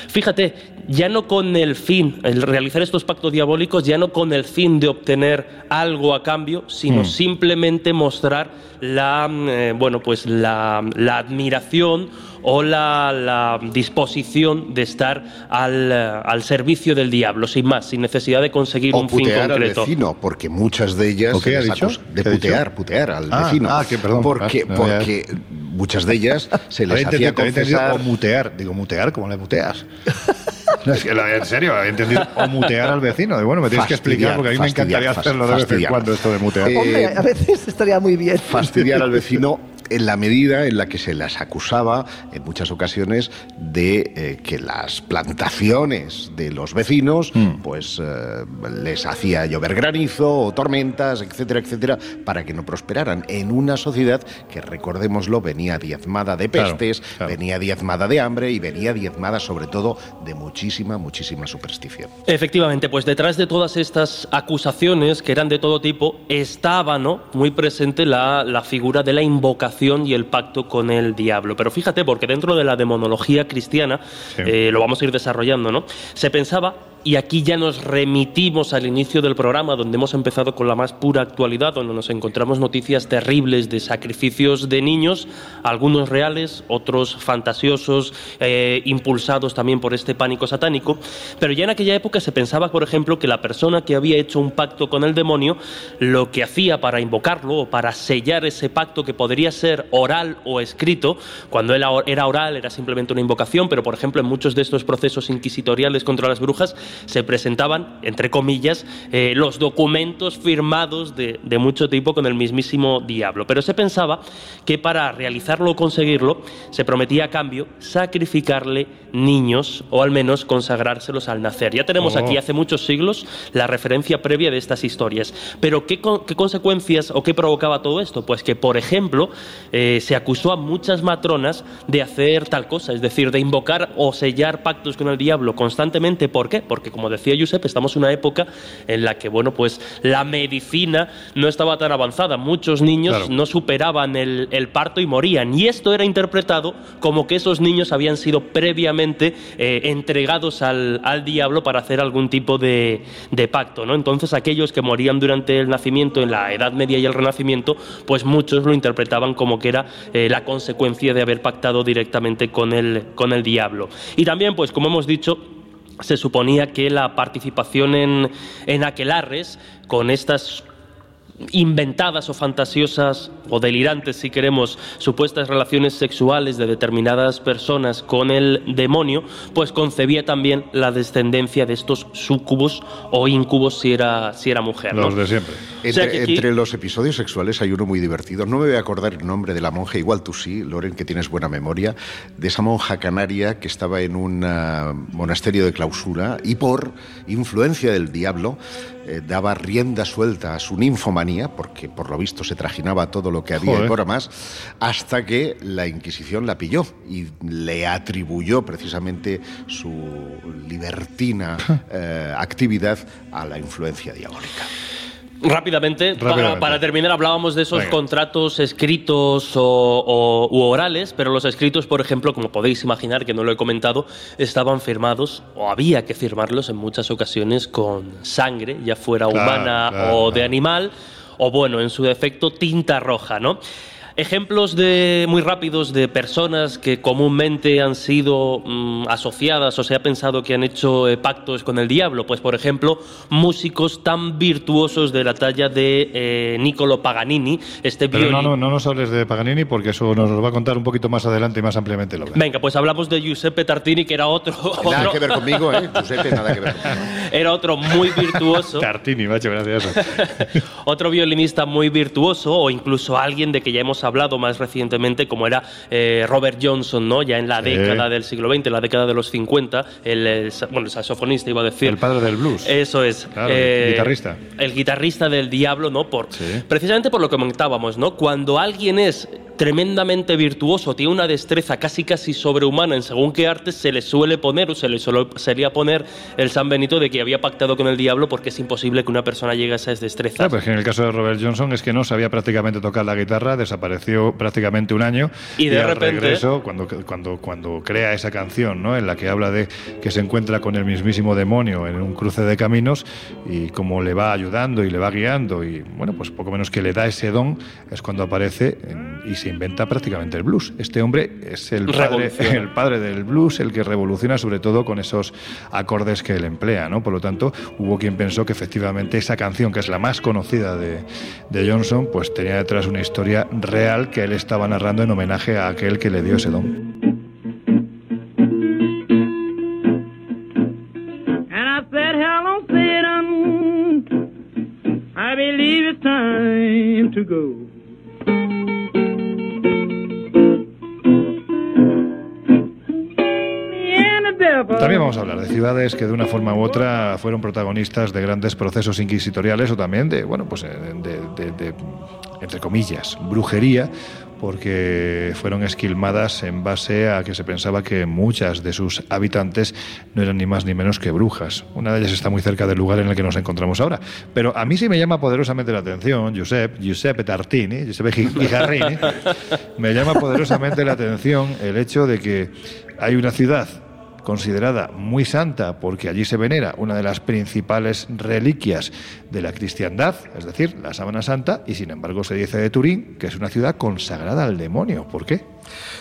Fíjate, ya no con el fin, el realizar estos pactos diabólicos, ya no con el fin de obtener algo a cambio, sino hmm. simplemente mostrar la, eh, bueno, pues la, la admiración o la, disposición de estar al, eh, al, servicio del diablo, sin más, sin necesidad de conseguir un fin concreto. al vecino, porque muchas de ellas... ¿Qué ha dicho? De putear, putear al ah, vecino. Ah, que perdón. Porque, porque muchas de ellas se les hacía confesar... O mutear, digo, mutear, ¿cómo le muteas? en serio, he entendido. O mutear al vecino. Y bueno, me tienes que explicar porque a mí me encantaría hacerlo de vez en cuando esto de mutear. Hombre, a veces estaría muy bien. Fastidiar al vecino en la medida en la que se las acusaba en muchas ocasiones de eh, que las plantaciones de los vecinos mm. pues eh, les hacía llover granizo o tormentas, etcétera, etcétera, para que no prosperaran en una sociedad que recordémoslo venía diezmada de pestes, venía diezmada de hambre y venía diezmada sobre todo de muchísima, muchísima superstición. Efectivamente, pues detrás de todas estas acusaciones que eran de todo tipo estaba ¿no? muy presente la, la figura de la invocación y el pacto con el diablo. Pero fíjate, porque dentro de la demonología cristiana, eh, lo vamos a ir desarrollando, ¿no? Se pensaba y aquí ya nos remitimos al inicio del programa, donde hemos empezado con la más pura actualidad, donde nos encontramos noticias terribles de sacrificios de niños, algunos reales, otros fantasiosos, eh, impulsados también por este pánico satánico. Pero ya en aquella época se pensaba, por ejemplo, que la persona que había hecho un pacto con el demonio, lo que hacía para invocarlo o para sellar ese pacto que podría ser oral o escrito, cuando era oral era simplemente una invocación, pero por ejemplo en muchos de estos procesos inquisitoriales contra las brujas, se presentaban, entre comillas, eh, los documentos firmados de, mucho tipo con el mismísimo diablo. Pero se pensaba que para realizarlo o conseguirlo se prometía a cambio sacrificarle niños o al menos consagrárselos al nacer. Ya tenemos aquí oh. hace muchos siglos la referencia previa de estas historias. Pero ¿qué, consecuencias o qué provocaba todo esto? Pues que, por ejemplo, eh, se acusó a muchas matronas de hacer tal cosa, es decir, de invocar o sellar pactos con el diablo constantemente. ¿Por qué? Porque como decía Josep, estamos en una época en la que, bueno, pues la medicina no estaba tan avanzada. Muchos niños no superaban el, parto y morían. Y esto era interpretado como que esos niños habían sido previamente eh, entregados al, diablo para hacer algún tipo de, pacto, ¿no? Entonces aquellos que morían durante el nacimiento, en la Edad Media y el Renacimiento, pues muchos lo interpretaban como que era eh, la consecuencia de haber pactado directamente con el, con el diablo. Y también, pues como hemos dicho, se suponía que la participación en, en aquelarres con estas inventadas o fantasiosas o delirantes, si queremos, supuestas relaciones sexuales de determinadas personas con el demonio, pues concebía también la descendencia de estos sucubos o incubos si era, si era mujer. Los de siempre. Entre, los episodios sexuales hay uno muy divertido. No me voy a acordar el nombre de la monja, igual tú sí, Loren, que tienes buena memoria, de esa monja canaria que estaba en un ah, monasterio de clausura y por influencia del diablo eh, daba rienda suelta a su ninfomanía, porque por lo visto se trajinaba todo lo que había y por más, hasta que la Inquisición la pilló y le atribuyó precisamente su libertina eh, actividad a la influencia diabólica. Rápidamente, Para, terminar, hablábamos de esos contratos escritos o, u orales, pero los escritos, por ejemplo, como podéis imaginar, que no lo he comentado, estaban firmados o había que firmarlos en muchas ocasiones con sangre, ya fuera humana o de animal, o bueno, en su defecto, tinta roja, ¿no? Ejemplos de, muy rápidos de personas que comúnmente han sido mm, asociadas o se ha pensado que han hecho eh, pactos con el diablo. Pues, por ejemplo, músicos tan virtuosos de la talla de eh, Niccolo Paganini. Este Pero no, no, no nos hables de Paganini porque eso nos lo va a contar un poquito más adelante y más ampliamente. Lo Venga, pues hablamos de Giuseppe Tartini, que era otro. Nada que ver conmigo, ¿eh? Giuseppe, nada que ver conmigo. Era otro muy virtuoso. Tartini, macho, gracias. otro violinista muy virtuoso o incluso alguien de que ya hemos hablado más recientemente, como era eh, Robert Johnson, ¿no? ya en la década del siglo XX, la década de los 50, el, bueno, el saxofonista iba a decir. El padre del blues. Eso es. el eh, guitarrista. El guitarrista del diablo, ¿no? Por, Precisamente por lo que comentábamos, ¿no? Cuando alguien es tremendamente virtuoso, tiene una destreza casi casi sobrehumana en según qué arte se le suele poner o se le solía poner el San Benito de que había pactado con el diablo porque es imposible que una persona llegue a esas destrezas. Claro, pues en el caso de Robert Johnson es que no sabía prácticamente tocar la guitarra, desapareció prácticamente un año y de repente regreso cuando cuando cuando crea esa canción, ¿no? En la que habla de que se encuentra con el mismísimo demonio en un cruce de caminos y cómo le va ayudando y le va guiando y bueno, pues poco menos que le da ese don es cuando aparece y se inventa prácticamente el blues. Este hombre es el padre, el padre del blues, el que revoluciona sobre todo con esos acordes que él emplea, ¿no? Por lo tanto, hubo quien pensó que efectivamente esa canción, que es la más conocida de, de Johnson, pues tenía detrás una historia real que él estaba narrando en homenaje a aquel que le dio ese don. I believe También vamos a hablar de ciudades que de una forma u otra fueron protagonistas de grandes procesos inquisitoriales o también de, bueno, pues eh, de, entre comillas, brujería, porque fueron esquilmadas en base a que se pensaba que muchas de sus habitantes no eran ni más ni menos que brujas. Una de ellas está muy cerca del lugar en el que nos encontramos ahora. Pero a mí sí me llama poderosamente la atención, Giuseppe, Giuseppe Tartini, Giuseppe Gijarrini, me llama poderosamente la atención el hecho de que hay una ciudad considerada muy santa porque allí se venera una de las principales reliquias de la cristiandad, es decir, la sábana santa, y sin embargo se dice de Turín que es una ciudad consagrada al demonio. ¿Por qué?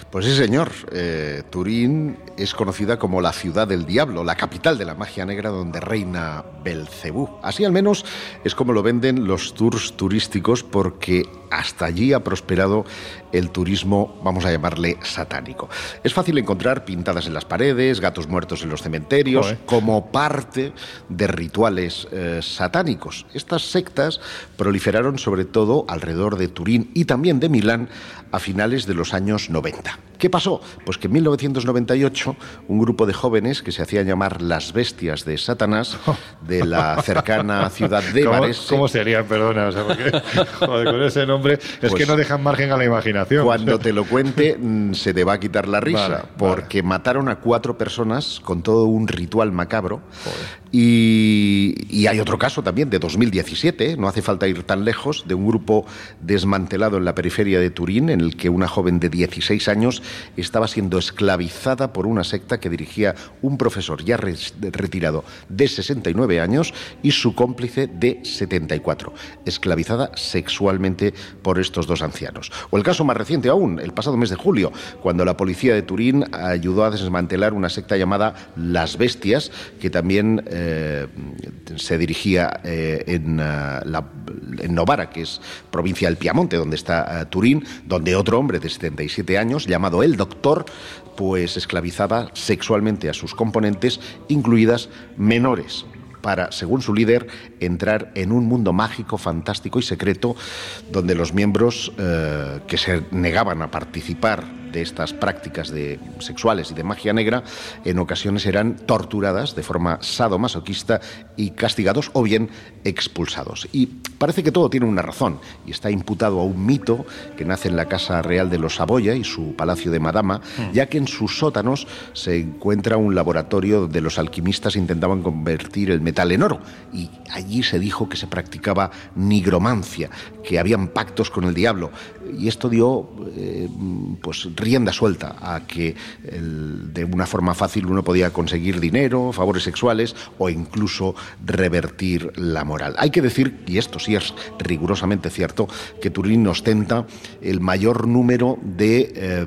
Pues sí, señor. Eh, Turín es conocida como la ciudad del diablo, la capital de la magia negra donde reina Belcebú. Así al menos es como lo venden los tours turísticos porque hasta allí ha prosperado el turismo, vamos a llamarle satánico. Es fácil encontrar pintadas en las paredes, gatos muertos en los cementerios, como parte de rituales eh, satánicos. Estas sectas proliferaron sobre todo alrededor de Turín y también de Milán a finales de los años 90. ¿Qué pasó? Pues que en 1998 un grupo de jóvenes que se hacían llamar las bestias de Satanás de la cercana ciudad de ¿Cómo, Varese. ¿Cómo sería? Perdona, o sea, porque, joder, con ese nombre es Pues, que no dejan margen a la imaginación. Cuando te lo cuente mm, se te va a quitar la risa, Vale, porque mataron a cuatro personas con todo un ritual macabro. Y, y hay otro caso también de 2017, ¿eh? no hace falta ir tan lejos, de un grupo desmantelado en la periferia de Turín, en el que una joven de 16 años estaba siendo esclavizada por una secta que dirigía un profesor ya retirado de 69 años y su cómplice de 74, esclavizada sexualmente por estos dos ancianos. O el caso más reciente aún, el pasado mes de julio, cuando la policía de Turín ayudó a desmantelar una secta llamada Las Bestias, que también eh, se dirigía eh, en, eh, en Novara, que es provincia del Piamonte, donde está Turín, donde otro hombre de 77 años, llamado el Doctor, pues esclavizaba sexualmente a sus componentes, incluidas menores para, según su líder, entrar en un mundo mágico, fantástico y secreto, donde los miembros eh, que se negaban a participar de estas prácticas de, sexuales y de magia negra, en ocasiones eran torturadas de forma sadomasoquista y castigados o bien expulsados. Y parece que todo tiene una razón y está imputado a un mito que nace en la Casa Real de los Saboya y su Palacio de Madama, ya que en sus sótanos se encuentra un laboratorio donde los alquimistas intentaban convertir el metal en oro y allí se dijo que se practicaba nigromancia, que habían pactos con el diablo y esto dio eh, pues rienda suelta a que de una forma fácil uno podía conseguir dinero, favores sexuales o incluso revertir la moral. Hay que decir, y esto sí es rigurosamente cierto, que Turín ostenta el mayor número de eh,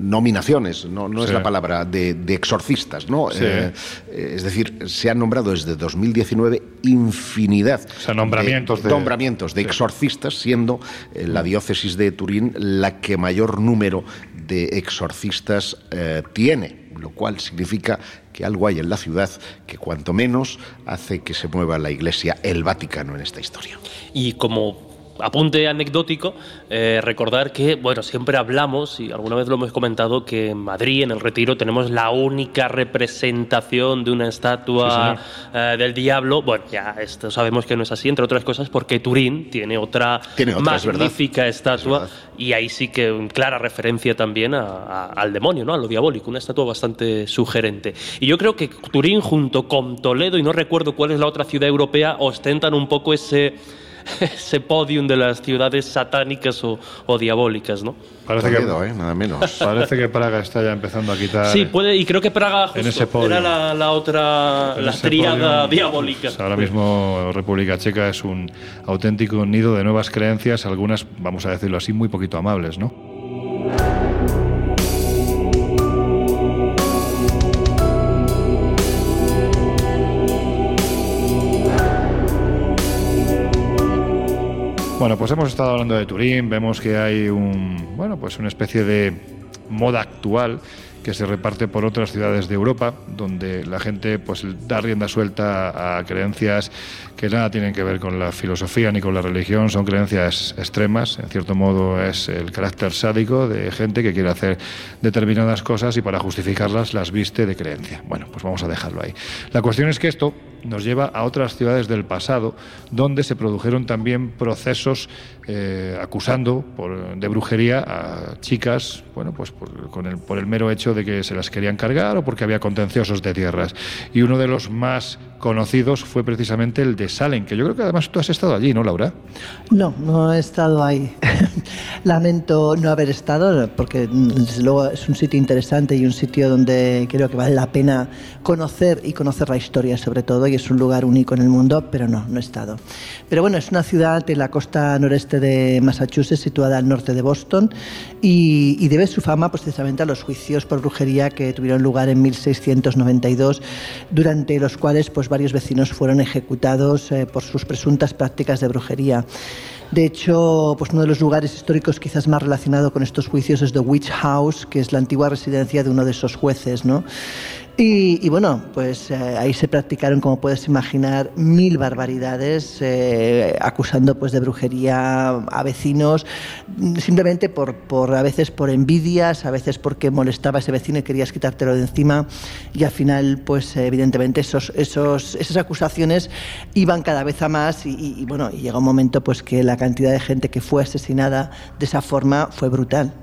nominaciones, no, no es la palabra, de, de exorcistas, ¿no? Sí. Eh, eh, es decir, se han nombrado desde 2019 infinidad O sea, nombramientos de- nombramientos de exorcistas, siendo eh, la diócesis de Turín la que mayor número de exorcistas eh, tiene, lo cual significa que algo hay en la ciudad que cuanto menos hace que se mueva la Iglesia, el Vaticano en esta historia. Y como apunte anecdótico, eh, recordar que, bueno, siempre hablamos, y alguna vez lo hemos comentado, que en Madrid, en el Retiro, tenemos la única representación de una estatua eh, del diablo. Bueno, ya esto sabemos que no es así, entre otras cosas, porque Turín tiene otra Tiene otra, es magnífica estatua, Es y ahí sí que clara referencia también a- a- al demonio, ¿no? A lo diabólico, una estatua bastante sugerente. Y yo creo que Turín junto con Toledo, y no recuerdo cuál es la otra ciudad europea, ostentan un poco ese, ese podium de las ciudades satánicas o, o diabólicas, ¿no? Parece que, ¿eh? nada menos. parece que Praga está ya empezando a quitar. Sí, puede, y creo que Praga justo, En ese podio. era la, la otra, en la tríada podio, diabólica. pues, ahora mismo República Checa es un auténtico nido de nuevas creencias, algunas, vamos a decirlo así, muy poquito amables, ¿no? Bueno, pues hemos estado hablando de Turín, vemos que hay un, bueno, pues una especie de moda actual que se reparte por otras ciudades de Europa, donde la gente pues da rienda suelta a creencias que nada tienen que ver con la filosofía ni con la religión, son creencias extremas, en cierto modo es el carácter sádico de gente que quiere hacer determinadas cosas y para justificarlas las viste de creencia. Bueno, pues vamos a dejarlo ahí. La cuestión es que esto nos lleva a otras ciudades del pasado donde se produjeron también procesos eh, acusando de brujería a chicas, bueno, pues por, con el, por el mero hecho de que se las querían cargar o porque había contenciosos de tierras. Y uno de los más conocidos fue precisamente el de Salem, que yo creo que además tú has estado allí, ¿no, Laura? No, no he estado ahí. Lamento no haber estado, porque desde luego es un sitio interesante y un sitio donde creo que vale la pena conocer y conocer la historia sobre todo, y es un lugar único en el mundo, pero no, no he estado. Pero bueno, es una ciudad en la costa noreste de Massachusetts, situada al norte de Boston, y, y debe su fama pues, precisamente a los juicios por brujería que tuvieron lugar en 1692, durante los cuales pues, varios vecinos fueron ejecutados eh, por sus presuntas prácticas de brujería. De hecho, pues uno de los lugares históricos quizás más relacionado con estos juicios es The Witch House, que es la antigua residencia de uno de esos jueces, ¿no? Y, bueno, pues eh, ahí se practicaron, como puedes imaginar, mil barbaridades, eh, acusando pues de brujería a vecinos, simplemente por, por a veces por envidias, a veces porque molestaba a ese vecino y querías quitártelo de encima, y al final, pues evidentemente esos, esos, esas acusaciones iban cada vez a más y, y, bueno, llega un momento pues que la cantidad de gente que fue asesinada de esa forma fue brutal.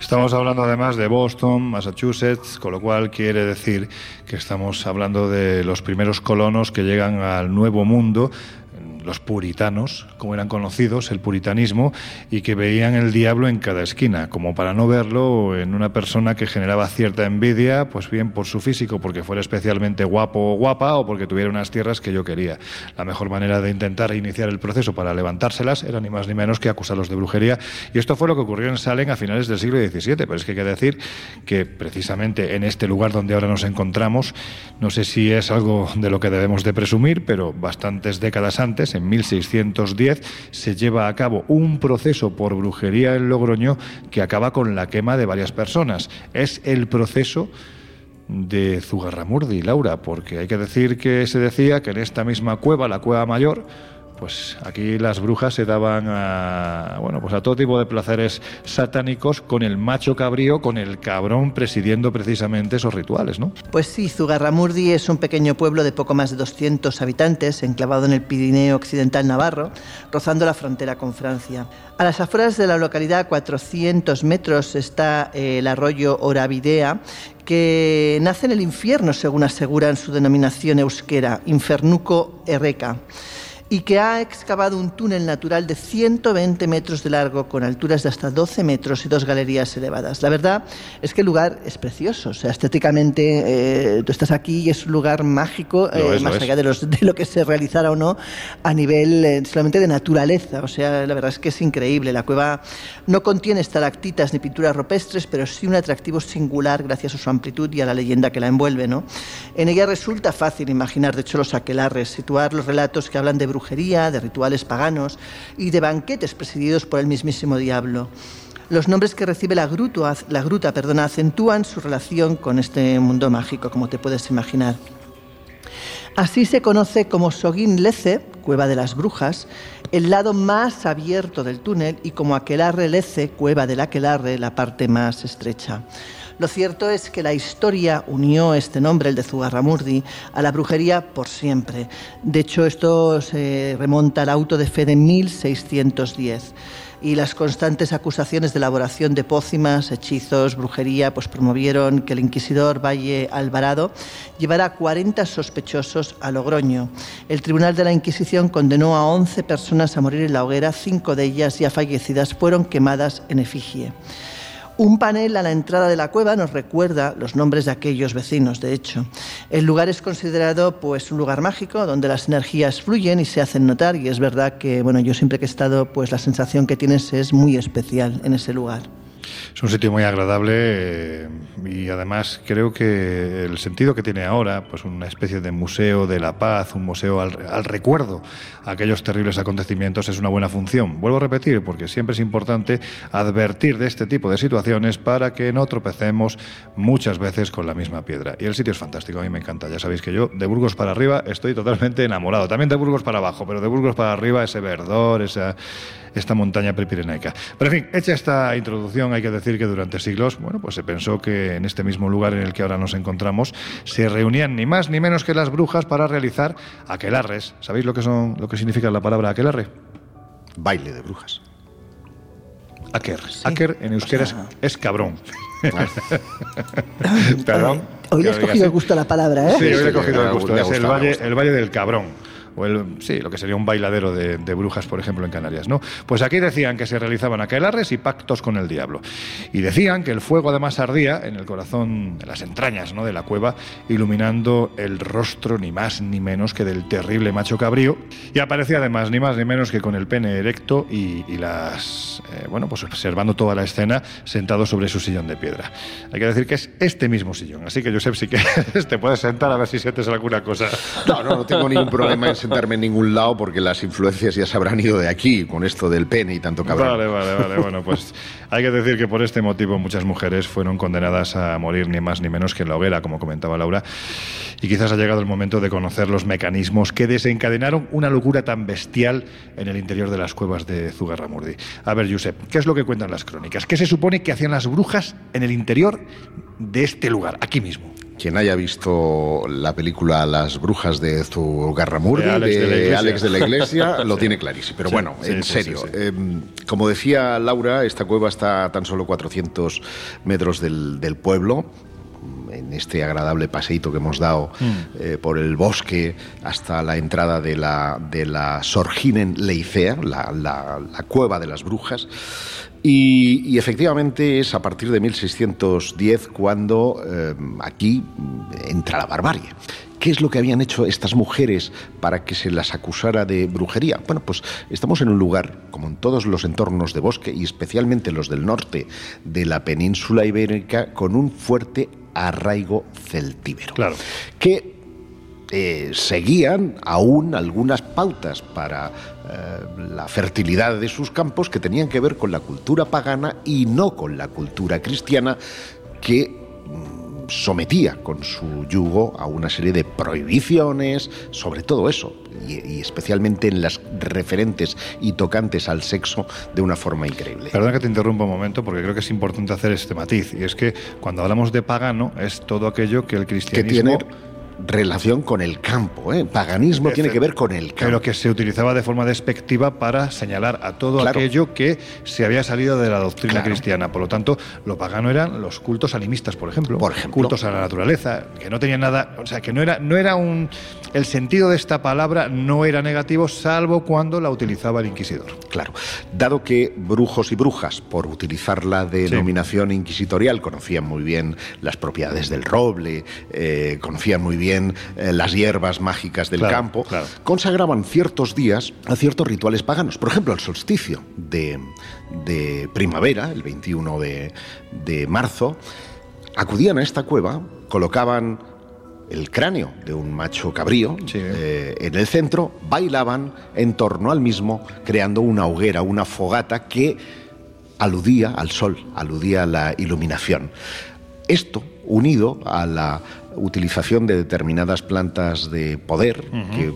Estamos hablando además de Boston, Massachusetts, con lo cual quiere decir que estamos hablando de los primeros colonos que llegan al Nuevo Mundo, los puritanos, como eran conocidos, el puritanismo, y que veían el diablo en cada esquina, como para no verlo en una persona que generaba cierta envidia, pues bien por su físico, porque fuera especialmente guapo o guapa, o porque tuviera unas tierras que yo quería. La mejor manera de intentar iniciar el proceso para levantárselas era ni más ni menos que acusarlos de brujería, y esto fue lo que ocurrió en Salem a finales del siglo XVII, pero es que hay que decir que precisamente en este lugar donde ahora nos encontramos, no sé si es algo de lo que debemos de presumir, pero bastantes décadas antes, en 1610 se lleva a cabo un proceso por brujería en Logroño que acaba con la quema de varias personas. Es el proceso de Zugarramurdi, Laura, porque hay que decir que se decía que en esta misma cueva, la cueva mayor, pues aquí las brujas se daban a, bueno, pues a todo tipo de placeres satánicos con el macho cabrío, con el cabrón presidiendo precisamente esos rituales, ¿no? Pues sí, Zugarramurdi es un pequeño pueblo de poco más de 200 habitantes, enclavado en el Pirineo occidental navarro, rozando la frontera con Francia. A las afueras de la localidad, a 400 metros, está eh, el arroyo Oravidea, que nace en el infierno, según asegura en su denominación euskera, Infernuco Erreca y que ha excavado un túnel natural de 120 metros de largo con alturas de hasta 12 metros y dos galerías elevadas. La verdad es que el lugar es precioso, o sea, estéticamente eh, tú estás aquí y es un lugar mágico, eh, es, más allá de, los, de lo que se realizara o no a nivel eh, solamente de naturaleza, o sea, la verdad es que es increíble. La cueva no contiene estalactitas ni pinturas rupestres, pero sí un atractivo singular gracias a su amplitud y a la leyenda que la envuelve. ¿no? En ella resulta fácil imaginar, de hecho, los aquelarres, situar los relatos que hablan de brujería, de rituales paganos y de banquetes presididos por el mismísimo diablo. Los nombres que recibe la, gruta, la gruta perdona, acentúan su relación con este mundo mágico, como te puedes imaginar. Así se conoce como Sogin Lece, cueva de las brujas, el lado más abierto del túnel, y como Aquelarre Lece, cueva del Aquelarre, la parte más estrecha. Lo cierto es que la historia unió este nombre, el de Zugarramurdi, a la brujería por siempre. De hecho, esto se remonta al auto de fe de 1610 y las constantes acusaciones de elaboración de pócimas, hechizos, brujería, pues promovieron que el inquisidor Valle Alvarado llevara a 40 sospechosos a Logroño. El Tribunal de la Inquisición condenó a 11 personas a morir en la hoguera, cinco de ellas ya fallecidas fueron quemadas en efigie. Un panel a la entrada de la cueva nos recuerda los nombres de aquellos vecinos, de hecho. El lugar es considerado pues un lugar mágico donde las energías fluyen y se hacen notar y es verdad que bueno, yo siempre que he estado pues la sensación que tienes es muy especial en ese lugar. Es un sitio muy agradable eh, y además creo que el sentido que tiene ahora, pues una especie de museo de la paz, un museo al, al, recuerdo aquellos terribles acontecimientos es una buena función. Vuelvo a repetir porque siempre es importante advertir de este tipo de situaciones para que no tropecemos muchas veces con la misma piedra. Y el sitio es fantástico, a mí me encanta. Ya sabéis que yo de Burgos para arriba estoy totalmente enamorado. También de Burgos para abajo, pero de Burgos para arriba ese verdor, esa esta montaña prepirenaica. Pero en fin, hecha esta introducción, hay que decir que durante siglos, bueno, pues se pensó que en este mismo lugar en el que ahora nos encontramos se reunían ni más ni menos que las brujas para realizar aquelarres. ¿Sabéis lo que son lo que significa la palabra aquelarre? Baile de brujas. Aker. Sí. Aker en euskera O sea, es, es cabrón. Perdón. Hoy le has cogido el gusto a la palabra, ¿eh? Sí, hoy le he cogido el gusto. Es el valle, el valle del Cabrón. O el, sí, lo que sería un bailadero de, brujas, por ejemplo, en Canarias, ¿no? Pues aquí decían que se realizaban aquelarres y pactos con el diablo. Y decían que el fuego además ardía en el corazón, en las entrañas, ¿no? De la cueva, iluminando el rostro ni más ni menos que del terrible macho cabrío. Y aparecía además ni más ni menos que con el pene erecto y, y las, eh, bueno, pues observando toda la escena sentado sobre su sillón de piedra. Hay que decir que es este mismo sillón. Así que, Josep, si quieres, te puedes sentar a ver si sientes alguna cosa. No, no, no tengo ningún problema en sentarme en ningún lado porque las influencias ya se habrán ido de aquí con esto del pene y tanto cabrón. Vale, vale, vale. Bueno, pues hay que decir que por este motivo muchas mujeres fueron condenadas a morir ni más ni menos que en la hoguera, como comentaba Laura. Y quizás ha llegado el momento de conocer los mecanismos que desencadenaron una locura tan bestial en el interior de las cuevas de Zugarramurdi. A ver, Josep, ¿qué es lo que cuentan las crónicas? ¿Qué se supone que hacían las brujas en el interior de este lugar, aquí mismo? Quien haya visto la película Las brujas de Zugarramurdi De Alex de la Iglesia. Alex de la Iglesia lo tiene clarísimo. Pero Sí, bueno, sí, en serio, sí. eh, como decía Laura, esta cueva está a tan solo 400 metros del, del pueblo. En este agradable paseíto que hemos dado Mm. eh, por el bosque hasta la entrada de la, de la Sorginen Leicea, la, la- la cueva de las brujas. Y, y efectivamente es a partir de 1610 cuando eh, aquí entra la barbarie. ¿Qué es lo que habían hecho estas mujeres para que se las acusara de brujería? Bueno, pues estamos en un lugar, como en todos los entornos de bosque, y especialmente los del norte de la península ibérica, con un fuerte arraigo celtíbero. Claro. Que eh, seguían aún algunas pautas para eh, la fertilidad de sus campos que tenían que ver con la cultura pagana y no con la cultura cristiana que mm, sometía con su yugo a una serie de prohibiciones, sobre todo eso, y, y especialmente en las referentes y tocantes al sexo de una forma increíble. Perdona que te interrumpa un momento porque creo que es importante hacer este matiz. Y es que cuando hablamos de pagano es todo aquello que el que cristianismo... tiene relación con el campo, ¿eh? paganismo tiene que ver con el campo. Pero que se utilizaba de forma despectiva para señalar a todo Claro. aquello que se había salido de la doctrina Claro. cristiana. Por lo tanto, lo pagano eran los cultos animistas, por ejemplo. Por ejemplo. Cultos a la naturaleza, que no tenían nada. O sea, que no era, no era un. El sentido de esta palabra no era negativo, salvo cuando la utilizaba el inquisidor. Claro, dado que brujos y brujas, por utilizar la denominación inquisitorial, conocían muy bien las propiedades del roble, eh, conocían muy bien eh, las hierbas mágicas del Claro, campo, claro. consagraban ciertos días a ciertos rituales paganos. Por ejemplo, el solsticio de, de primavera, el 21 de, de marzo, acudían a esta cueva, colocaban el cráneo de un macho cabrío Sí. eh, en el centro, bailaban en torno al mismo, creando una hoguera, una fogata que aludía al sol, aludía a la iluminación. Esto, unido a la utilización de determinadas plantas de poder que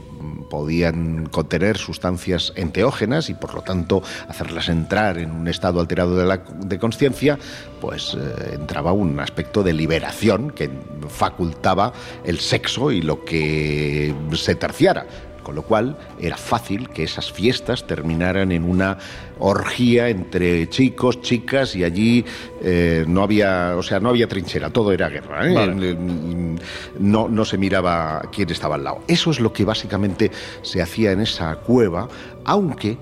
podían contener sustancias enteógenas y por lo tanto hacerlas entrar en un estado alterado de, la- de conciencia, pues eh, entraba un aspecto de liberación que facultaba el sexo y lo que se terciara. Con lo cual era fácil que esas fiestas terminaran en una orgía entre chicos, chicas y allí eh, no había, o sea, no había trinchera, todo era guerra. ¿eh? Vale. No, no se miraba quién estaba al lado. Eso es lo que básicamente se hacía en esa cueva, aunque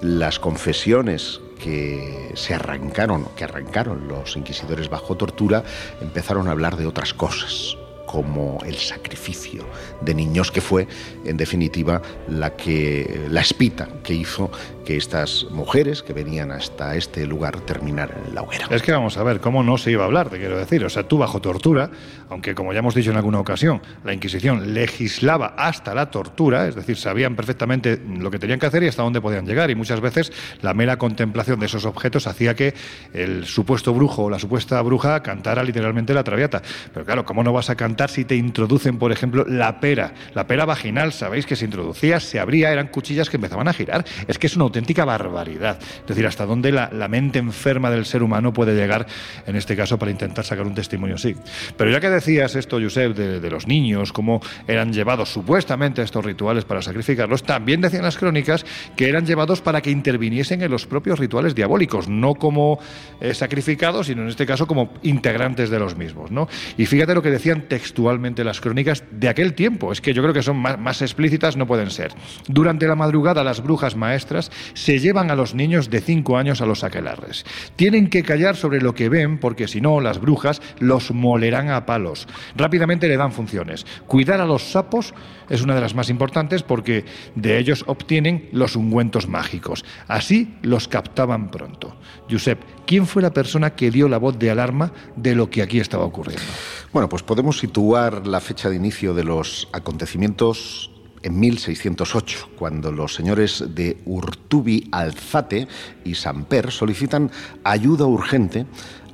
las confesiones que se arrancaron, que arrancaron los inquisidores bajo tortura, empezaron a hablar de otras cosas como el sacrificio de niños que fue en definitiva la que la espita que hizo que estas mujeres que venían hasta este lugar terminaran en la hoguera. Es que vamos a ver, ¿cómo no se iba a hablar? Te quiero decir. O sea, tú bajo tortura, aunque como ya hemos dicho en alguna ocasión, la Inquisición legislaba hasta la tortura, es decir, sabían perfectamente lo que tenían que hacer y hasta dónde podían llegar. Y muchas veces la mera contemplación de esos objetos hacía que el supuesto brujo o la supuesta bruja cantara literalmente la traviata. Pero claro, ¿cómo no vas a cantar si te introducen, por ejemplo, la pera, la pera vaginal, sabéis que se introducía, se abría, eran cuchillas que empezaban a girar. Es que es una auténtica barbaridad. Es decir, hasta dónde la, mente enferma del ser humano puede llegar, en este caso, para intentar sacar un testimonio así. Pero ya que decías esto, Josep, de, los niños, cómo eran llevados supuestamente a estos rituales para sacrificarlos, también decían las crónicas que eran llevados para que interviniesen en los propios rituales diabólicos, no como eh, sacrificados, sino en este caso como integrantes de los mismos. ¿no? Y fíjate lo que decían textualmente las crónicas de aquel tiempo, es que yo creo que son más, explícitas, no pueden ser. Durante la madrugada las brujas maestras se llevan a los niños de 5 años a los aquelarres. Tienen que callar sobre lo que ven porque si no las brujas los molerán a palos. Rápidamente le dan funciones. Cuidar a los sapos es una de las más importantes porque de ellos obtienen los ungüentos mágicos. Así los captaban pronto. Josep, ¿quién fue la persona que dio la voz de alarma de lo que aquí estaba ocurriendo? Bueno, pues podemos situar la fecha de inicio de los acontecimientos en 1608, cuando los señores de Urtubi Alzate y Samper solicitan ayuda urgente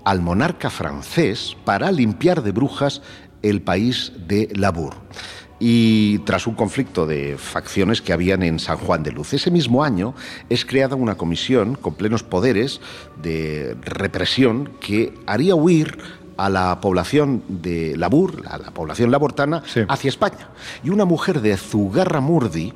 al monarca francés para limpiar de brujas el país de Labour y tras un conflicto de facciones que habían en San Juan de Luz. Ese mismo año es creada una comisión con plenos poderes de represión que haría huir a la población de Labur, a la población labortana, hacia España. Y una mujer de Zugarramurdi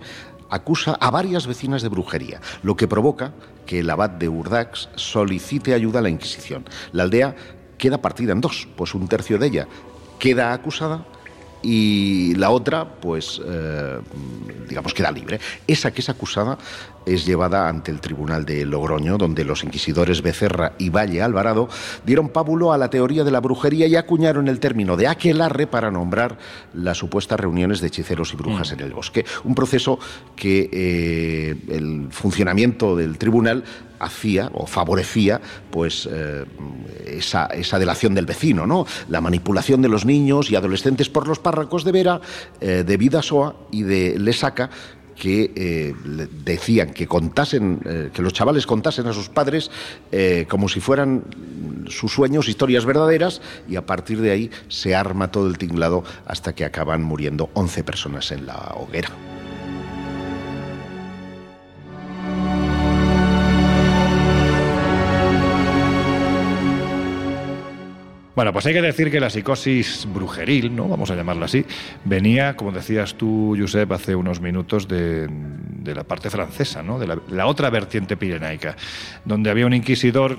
acusa a varias vecinas de brujería, lo que provoca que el abad de Urdax solicite ayuda a la Inquisición. La aldea queda partida en dos, pues un tercio de ella queda acusada y la otra, pues, eh, digamos, queda libre. Esa que es acusada es llevada ante el Tribunal de Logroño, donde los inquisidores Becerra y Valle Alvarado dieron pábulo a la teoría de la brujería y acuñaron el término de aquelarre para nombrar las supuestas reuniones de hechiceros y brujas mm. en el bosque. Un proceso que eh, el funcionamiento del tribunal hacía o favorecía pues eh, esa, esa, delación del vecino, ¿no? La manipulación de los niños y adolescentes por los párracos de Vera, eh, de Vidasoa y de Lesaca, que eh, decían que contasen, que los chavales contasen a sus padres como si fueran sus sueños, historias verdaderas, y a partir de ahí se arma todo el tinglado hasta que acaban muriendo 11 personas en la hoguera. Bueno, pues hay que decir que la psicosis brujeril, ¿no? Vamos a llamarla así, venía, como decías tú, Josep, hace unos minutos, de, la parte francesa, ¿no? De la, la, otra vertiente pirenaica, donde había un inquisidor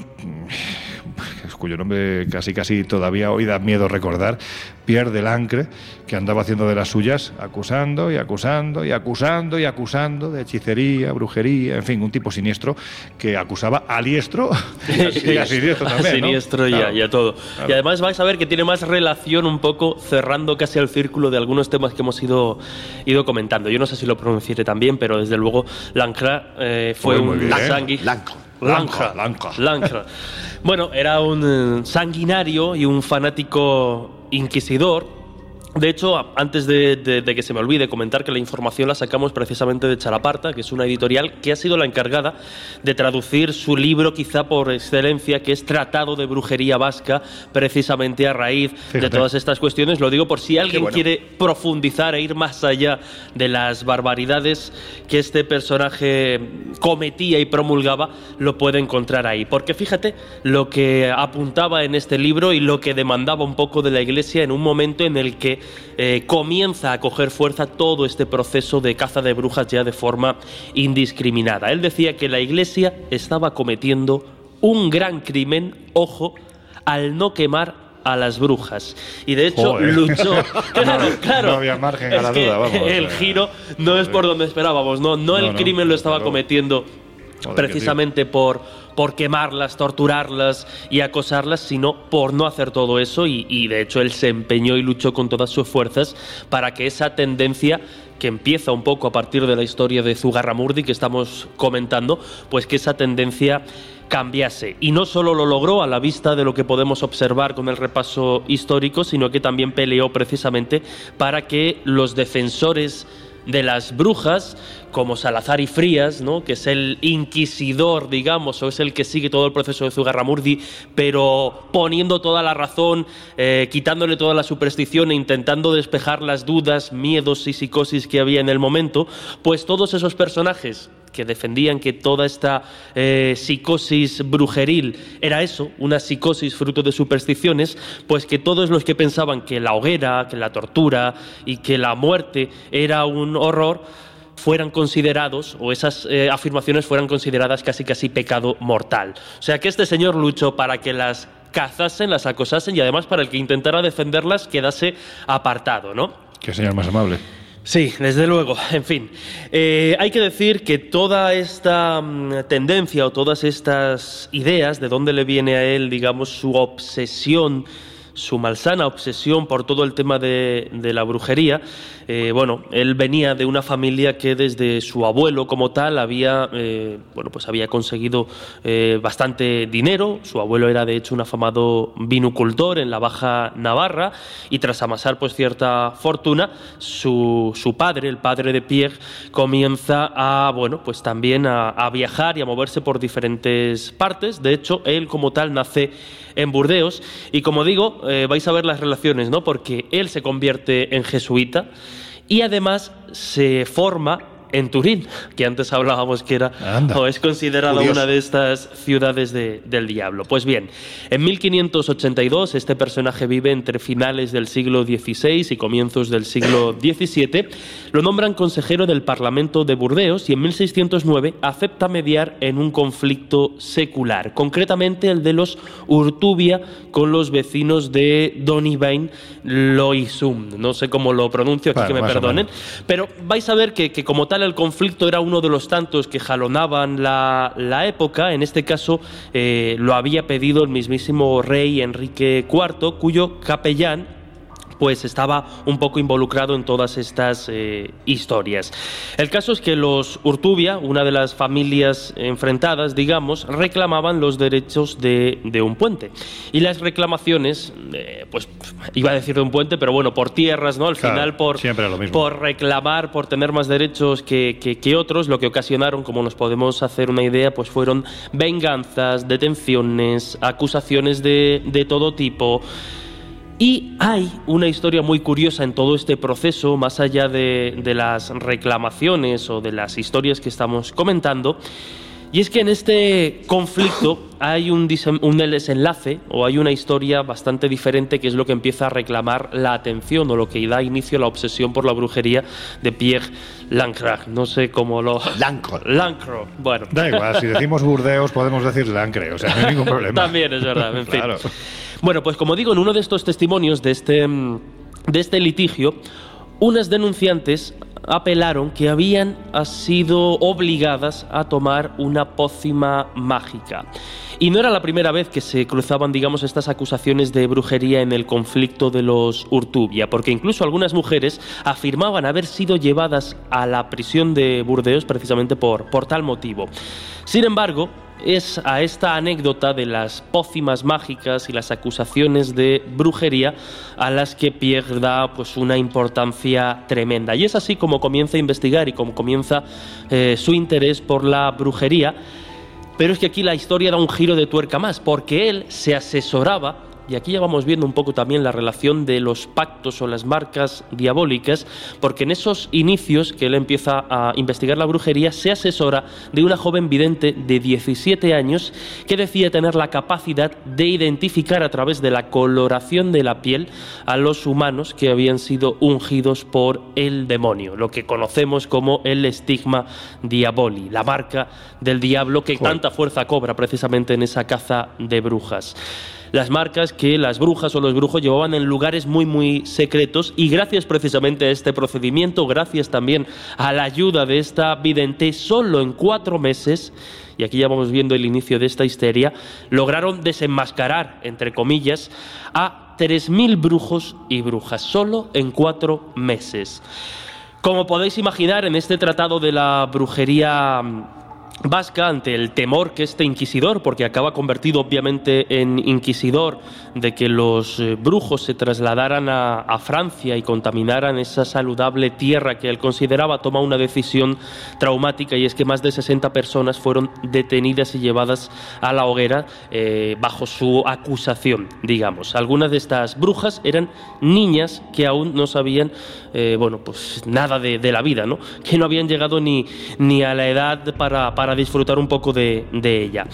cuyo nombre casi casi todavía hoy da miedo recordar, Pierre Delancre, que andaba haciendo de las suyas, acusando y acusando y acusando y acusando de hechicería, brujería, en fin, un tipo siniestro que acusaba a diestro y a, siniestro también. siniestro y, a, todo. Y además vais a ver que tiene más relación un poco cerrando casi el círculo de algunos temas que hemos ido, ido comentando. Yo no sé si lo pronunciaré también, pero desde luego Lancre eh, fue un sangui. Bueno, era un eh, sanguinario y un fanático inquisidor de hecho, antes de, que se me olvide comentar que la información la sacamos precisamente de Chalaparta, que es una editorial que ha sido la encargada de traducir su libro quizá por excelencia, que es Tratado de Brujería Vasca, precisamente a raíz de todas estas cuestiones. Lo digo por si alguien quiere profundizar e ir más allá de las barbaridades que este personaje cometía y promulgaba, lo puede encontrar ahí. Porque fíjate lo que apuntaba en este libro y lo que demandaba un poco de la Iglesia en un momento en el que eh, comienza a coger fuerza todo este proceso de caza de brujas ya de forma indiscriminada. Él decía que la Iglesia estaba cometiendo un gran crimen, ojo, al no quemar a las brujas. Y de hecho luchó. Claro, claro. No había margen a la duda, vamos. El giro no es por donde esperábamos, no, no, el crimen lo estaba cometiendo precisamente por, por quemarlas, torturarlas y acosarlas, sino por no hacer todo eso y, de hecho él se empeñó y luchó con todas sus fuerzas para que esa tendencia que empieza un poco a partir de la historia de Zugarramurdi que estamos comentando, pues que esa tendencia cambiase. Y no solo lo logró a la vista de lo que podemos observar con el repaso histórico, sino que también peleó precisamente para que los defensores de las brujas, como Salazar y Frías, ¿no? que es el inquisidor, digamos, o es el que sigue todo el proceso de Zugarramurdi, pero poniendo toda la razón, eh, quitándole toda la superstición e intentando despejar las dudas, miedos y psicosis que había en el momento, pues todos esos personajes que defendían que toda esta eh, psicosis brujeril era eso, una psicosis fruto de supersticiones, pues que todos los que pensaban que la hoguera, que la tortura y que la muerte era un horror, fueran considerados, o esas eh, afirmaciones fueran consideradas casi casi pecado mortal. O sea que este señor luchó para que las cazasen, las acosasen y además para el que intentara defenderlas quedase apartado, ¿no? Qué señor más amable. Sí, desde luego. En fin, eh, hay que decir que toda esta mm, tendencia o todas estas ideas, de dónde le viene a él, digamos, su obsesión, su malsana obsesión por todo el tema de, la brujería, eh, bueno, él venía de una familia que desde su abuelo como tal había, eh, bueno, pues había conseguido eh, bastante dinero. Su abuelo era de hecho un afamado vinicultor en la Baja Navarra y tras amasar pues cierta fortuna, su, su padre, el padre de Pierre, comienza a, bueno, pues también a, a viajar y a moverse por diferentes partes. De hecho, él como tal nace en Burdeos y como digo, eh, vais a ver las relaciones, ¿no? Porque él se convierte en jesuita y además se forma en Turín, que antes hablábamos que era Anda. o es considerada Curioso. una de estas ciudades de- del diablo. Pues bien, en 1582 este personaje vive entre finales del siglo XVI y comienzos del siglo XVII. Lo nombran consejero del Parlamento de Burdeos y en 1609 acepta mediar en un conflicto secular, concretamente el de los Urtubia con los vecinos de Donivain Loisum. No sé cómo lo pronuncio, aquí Bueno, que me perdonen. Pero vais a ver que, que como tal el conflicto era uno de los tantos que jalonaban la, época. En este caso eh, lo había pedido el mismísimo rey Enrique IV, cuyo capellán pues estaba un poco involucrado en todas estas eh, historias. El caso es que los Urtubia, una de las familias enfrentadas, digamos, reclamaban los derechos de, de un puente. Y las reclamaciones, eh, pues iba a decir de un puente, pero bueno, por tierras, ¿no? Al Claro, final por, siempre lo mismo. por reclamar, por tener más derechos que, que- que otros, lo que ocasionaron, como nos podemos hacer una idea, pues fueron venganzas, detenciones, acusaciones de, de todo tipo. Y hay una historia muy curiosa en todo este proceso, más allá de, de las reclamaciones o de las historias que estamos comentando, y es que en este conflicto hay un, un desenlace o hay una historia bastante diferente que es lo que empieza a reclamar la atención o lo que da inicio a la obsesión por la brujería de Pierre Lancret. No sé cómo lo... Lancret. Lancret. Bueno. Da igual, si decimos Burdeos podemos decir Lancre, o sea, no hay ningún problema. También es verdad, en fin. Claro. Bueno, pues como digo, en uno de estos testimonios de este, mm, de este litigio, unas denunciantes apelaron que habían sido obligadas a tomar una pócima mágica. Y no era la primera vez que se cruzaban, digamos, estas acusaciones de brujería en el conflicto de los Urtubia, porque incluso algunas mujeres afirmaban haber sido llevadas a la prisión de Burdeos precisamente por, por tal motivo. Sin embargo, es a esta anécdota de las pócimas mágicas y las acusaciones de brujería a las que Pierre da pues una importancia tremenda. Y es así como comienza a investigar y como comienza eh, su interés por la brujería. Pero es que aquí la historia da un giro de tuerca más, porque él se asesoraba, y aquí ya vamos viendo un poco también la relación de los pactos o las marcas diabólicas, porque en esos inicios que él empieza a investigar la brujería, se asesora de una joven vidente de 17 años que decía tener la capacidad de identificar a través de la coloración de la piel a los humanos que habían sido ungidos por el demonio, lo que conocemos como el estigma diaboli, la marca del diablo que Joder. tanta fuerza cobra precisamente en esa caza de brujas. Las marcas que las brujas o los brujos llevaban en lugares muy muy secretos y gracias precisamente a este procedimiento, gracias también a la ayuda de esta vidente, solo en cuatro meses, y aquí ya vamos viendo el inicio de esta histeria, lograron desenmascarar, entre comillas, a 3.000 brujos y brujas, solo en cuatro meses. Como podéis imaginar, en este tratado de la brujería mm, vasca ante el temor que este inquisidor, porque acaba convertido obviamente en inquisidor, de que los eh, brujos se trasladaran a, Francia y contaminaran esa saludable tierra que él consideraba, toma una decisión traumática y es que más de 60 personas fueron detenidas y llevadas a la hoguera eh, bajo su acusación, digamos. Algunas de estas brujas eran niñas que aún no sabían, eh, bueno, pues nada de, la vida, ¿no? Que no habían llegado ni, ni a la edad para disfrutar un poco de, de ella.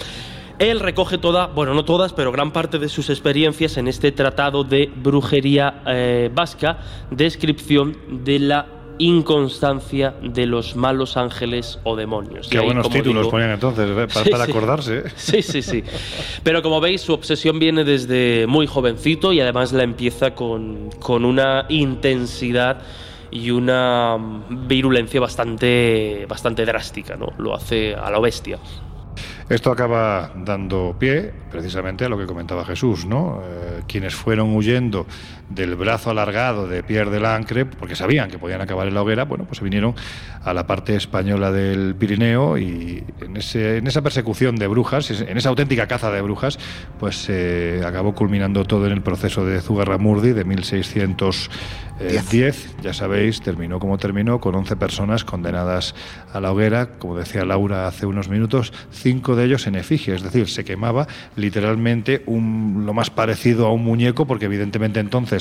Él recoge toda, bueno, no todas, pero gran parte de sus experiencias en este tratado de brujería eh, vasca, descripción de la inconstancia de los malos ángeles o demonios. Qué buenos títulos digo, ponían entonces, ¿eh? para, Sí, para acordarse. ¿eh? Sí, sí, sí. Pero como veis, su obsesión viene desde muy jovencito y además la empieza con, con una intensidad y una virulencia bastante, bastante drástica, ¿no? Lo hace a lo bestia. Esto acaba dando pie precisamente a lo que comentaba Jesús, ¿no? Eh, quienes fueron huyendo del brazo alargado de Pierre de Lancre, porque sabían que podían acabar en la hoguera, bueno, pues se vinieron a la parte española del Pirineo y en, ese, en esa persecución de brujas, en esa auténtica caza de brujas, pues se eh, acabó culminando todo en el proceso de Zugarramurdi de 1610. Ya sabéis, terminó como terminó, con 11 personas condenadas a la hoguera, como decía Laura hace unos minutos, cinco de ellos en efigie, es decir, se quemaba literalmente un, lo más parecido a un muñeco, porque evidentemente entonces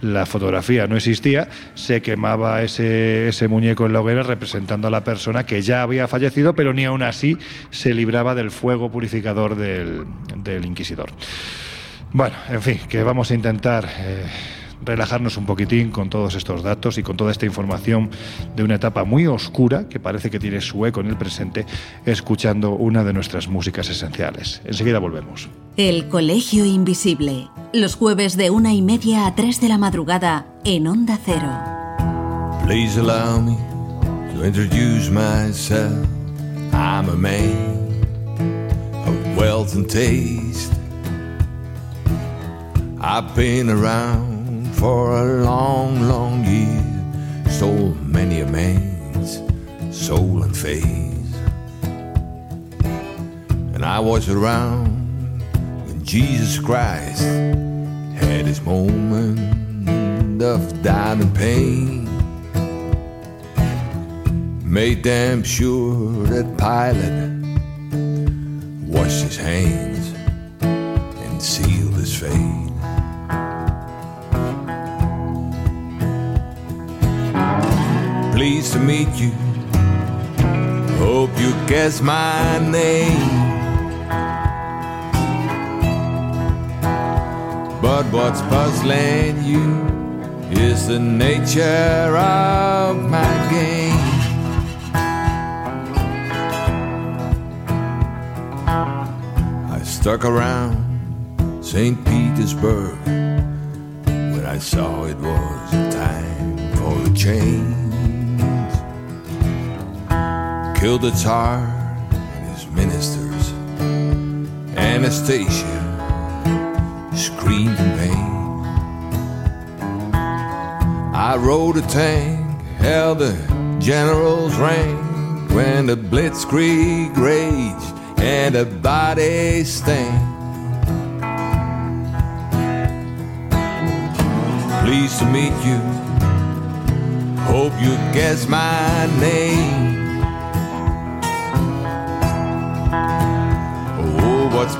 la fotografía no existía, se quemaba ese, ese muñeco en la hoguera representando a la persona que ya había fallecido, pero ni aún así se libraba del fuego purificador del, del inquisidor. Bueno, en fin, que vamos a intentar... Eh, relajarnos un poquitín con todos estos datos y con toda esta información de una etapa muy oscura que parece que tiene su eco en el presente, escuchando una de nuestras músicas esenciales. Enseguida volvemos. El Colegio Invisible, los jueves de una y media a tres de la madrugada en Onda Cero. Please allow me to introduce myself. I'm a man of wealth and taste. I've been around for a long, long year. Stole many a man's soul and face. And I was around when Jesus Christ had his moment of doubt and pain. Made damn sure that Pilate washed his hands and sealed his fate. Pleased to meet you. Hope you guess my name. But what's puzzling you is the nature of my game. I stuck around St. Petersburg when I saw it was time for a change killed the Tsar and his ministers. Anastasia screamed in pain. I rode a tank, held the general's rank when the blitzkrieg raged and the body stank. Pleased to meet you. Hope you guess my name.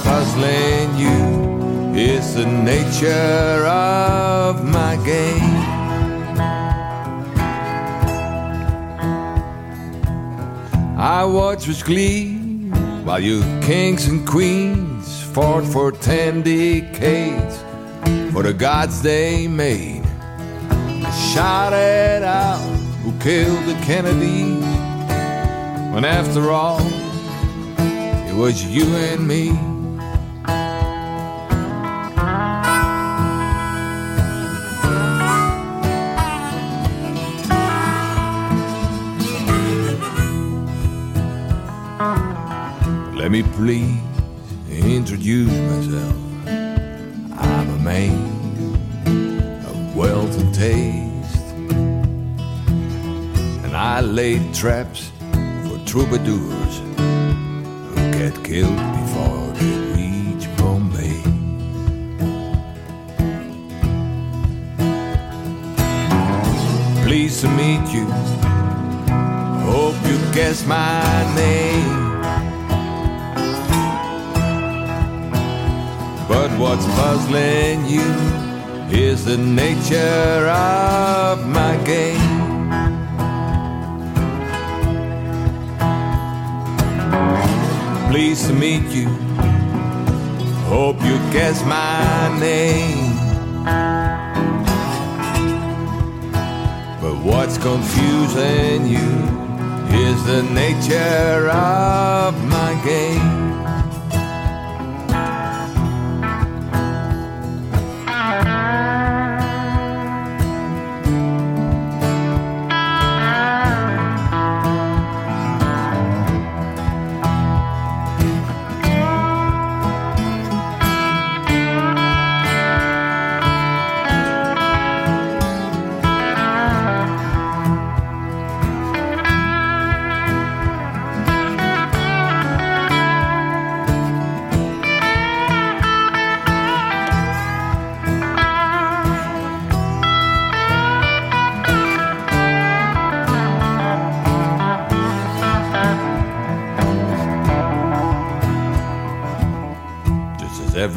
Puzzling you is the nature of my game. I watch with glee while you kings and queens fought for ten decades for the gods they made. I shouted out who killed the Kennedys when after all it was you and me. Let me please introduce myself. I'm a man of wealth and taste, and I laid traps for troubadours who get killed before they reach Bombay. Pleased to meet you. Hope you guess my name. What's puzzling you is the nature of my game. Pleased to meet you. Hope you guess my name. But what's confusing you is the nature of my game.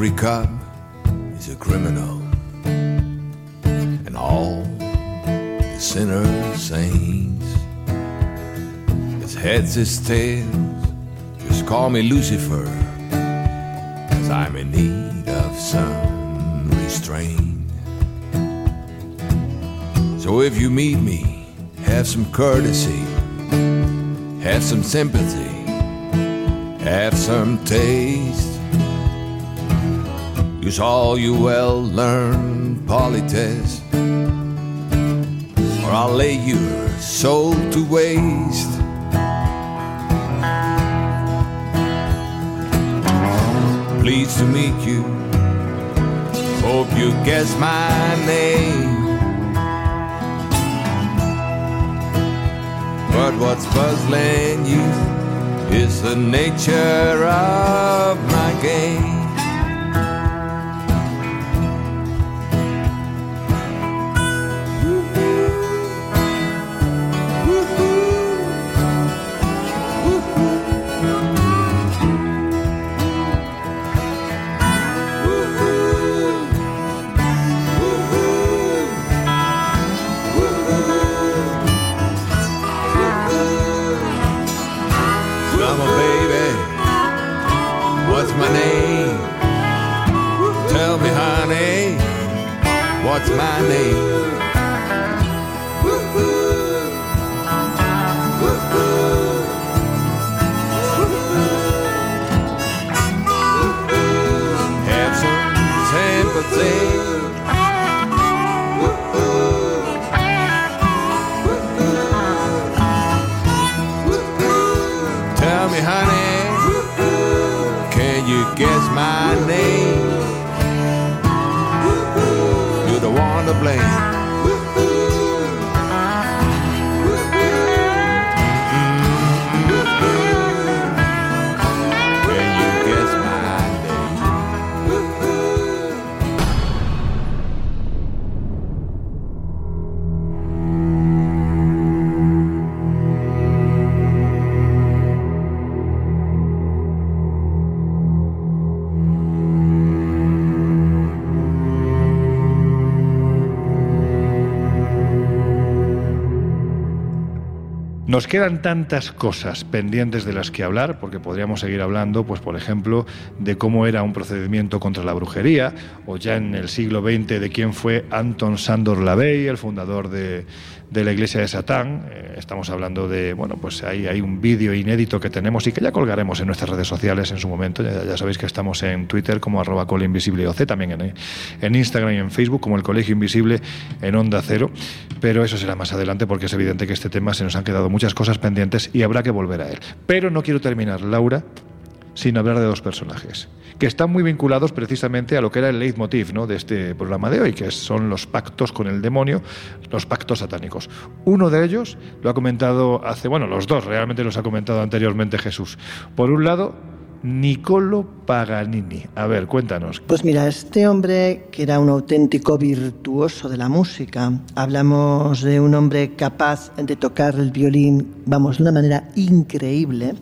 Every cop is a criminal, and all the sinners saints. His heads, his tails, just call me Lucifer, as I'm in need of some restraint. So if you meet me, have some courtesy, have some sympathy, have some taste. Use all you well learned politesse, or I'll lay your soul to waste. Pleased to meet you. Hope you guess my name. But what's puzzling you is the nature of my game. Nos quedan tantas cosas pendientes de las que hablar, porque podríamos seguir hablando, pues por ejemplo, de cómo era un procedimiento contra la brujería, o ya en el siglo XX de quién fue Anton Sandor Lavey, el fundador de, de la Iglesia de Satán. Eh, estamos hablando de, bueno, pues ahí hay un vídeo inédito que tenemos y que ya colgaremos en nuestras redes sociales en su momento. Ya, sabéis que estamos en Twitter como arroba colinvisibleoc, también en, en Instagram y en Facebook como el Colegio Invisible en Onda Cero. Pero eso será más adelante porque es evidente que este tema se nos han quedado muchas cosas pendientes y habrá que volver a él. Pero no quiero terminar, Laura, sin hablar de dos personajes que están muy vinculados precisamente a lo que era el leitmotiv ¿no? de este programa de hoy, que son los pactos con el demonio, los pactos satánicos. Uno de ellos lo ha comentado hace, bueno, los dos realmente los ha comentado anteriormente Jesús. Por un lado, Niccolo Paganini. A ver, cuéntanos. Pues mira, este hombre que era un auténtico virtuoso de la música, hablamos de un hombre capaz de tocar el violín, vamos, de una manera increíble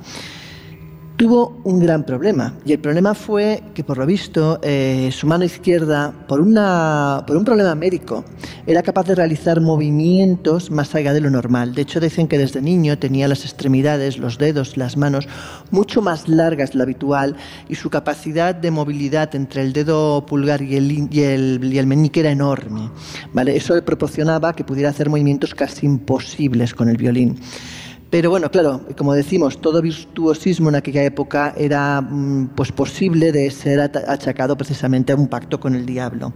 tuvo un gran problema. Y el problema fue que, por lo visto, eh, su mano izquierda, por, una, por un problema médico, era capaz de realizar movimientos más allá de lo normal. De hecho, dicen que desde niño tenía las extremidades, los dedos, las manos mucho más largas de lo habitual y su capacidad de movilidad entre el dedo pulgar y el, y el, y el meñique era enorme. ¿vale? Eso le proporcionaba que pudiera hacer movimientos casi imposibles con el violín. Pero bueno, claro, como decimos, todo virtuosismo en aquella época era mm, pues posible de ser achacado precisamente a un pacto con el diablo.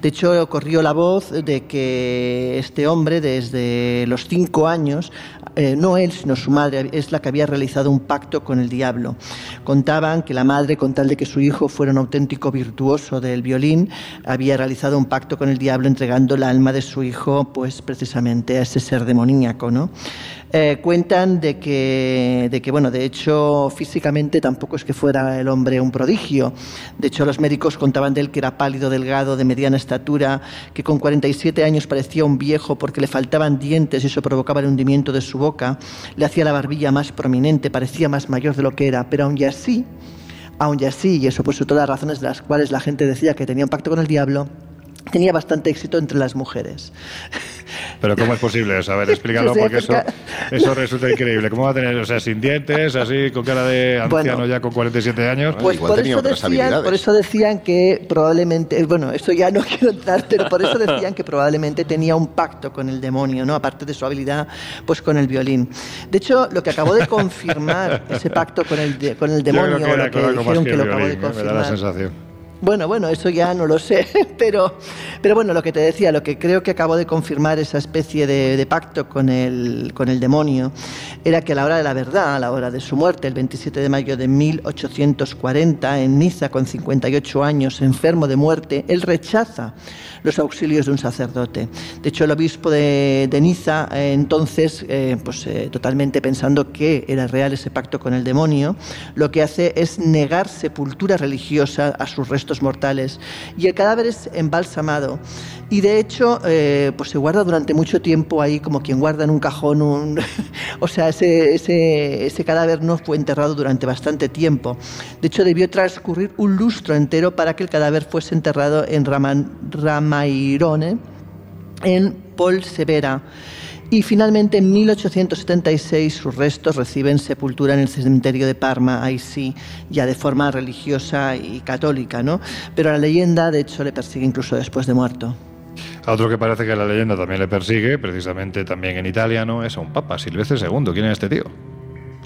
De hecho, corrió la voz de que este hombre, desde los cinco años, eh, no él, sino su madre, es la que había realizado un pacto con el diablo. Contaban que la madre, con tal de que su hijo fuera un auténtico virtuoso del violín, había realizado un pacto con el diablo entregando el alma de su hijo, pues precisamente a ese ser demoníaco, ¿no? Eh, cuentan de que, de que, bueno, de hecho, físicamente tampoco es que fuera el hombre un prodigio. De hecho, los médicos contaban de él que era pálido, delgado, de mediana estatura, que con 47 años parecía un viejo porque le faltaban dientes y eso provocaba el hundimiento de su boca, le hacía la barbilla más prominente, parecía más mayor de lo que era, pero aún así, aún así, y eso por todas las razones de las cuales la gente decía que tenía un pacto con el diablo, tenía bastante éxito entre las mujeres. Pero ¿cómo es posible eso? A ver, explícalo porque eso, eso resulta increíble. ¿Cómo va a tener, o sea, sin dientes, así, con cara de anciano ya con 47 años? Pues por eso, decían, por eso decían que probablemente, bueno, eso ya no quiero entrar, pero por eso decían que probablemente tenía un pacto con el demonio, ¿no? Aparte de su habilidad, pues con el violín. De hecho, lo que acabó de confirmar ese pacto con el, con el demonio, lo que dijeron que, lo acabó de confirmar. Me da la sensación bueno, bueno, eso ya no lo sé, pero, pero bueno, lo que te decía, lo que creo que acabo de confirmar esa especie de, pacto con el, con el demonio, era que a la hora de la verdad, a la hora de su muerte, el 27 de mayo de 1840, en Niza, con 58 años, enfermo de muerte, él rechaza los auxilios de un sacerdote. De hecho, el obispo de, Niza, eh, entonces, eh, pues eh, totalmente pensando que era real ese pacto con el demonio, lo que hace es negar sepultura religiosa a sus restos mortales. Y el cadáver es embalsamado. Y de hecho pues se guarda durante mucho tiempo ahí como quien guarda en un cajón un o sea ese, ese, ese, cadáver no fue enterrado durante bastante tiempo. De hecho debió transcurrir un lustro entero para que el cadáver fuese enterrado en Raman, Mairone en Polsevera. Y finalmente en 1876 sus restos reciben sepultura en el cementerio de Parma, ahí sí, ya de forma religiosa y católica, ¿no? Pero la leyenda, de hecho, le persigue incluso después de muerto. A otro que parece que la leyenda también le persigue, precisamente también en Italia, ¿no? Es a un papa, Silvestre II. ¿Quién es este tío?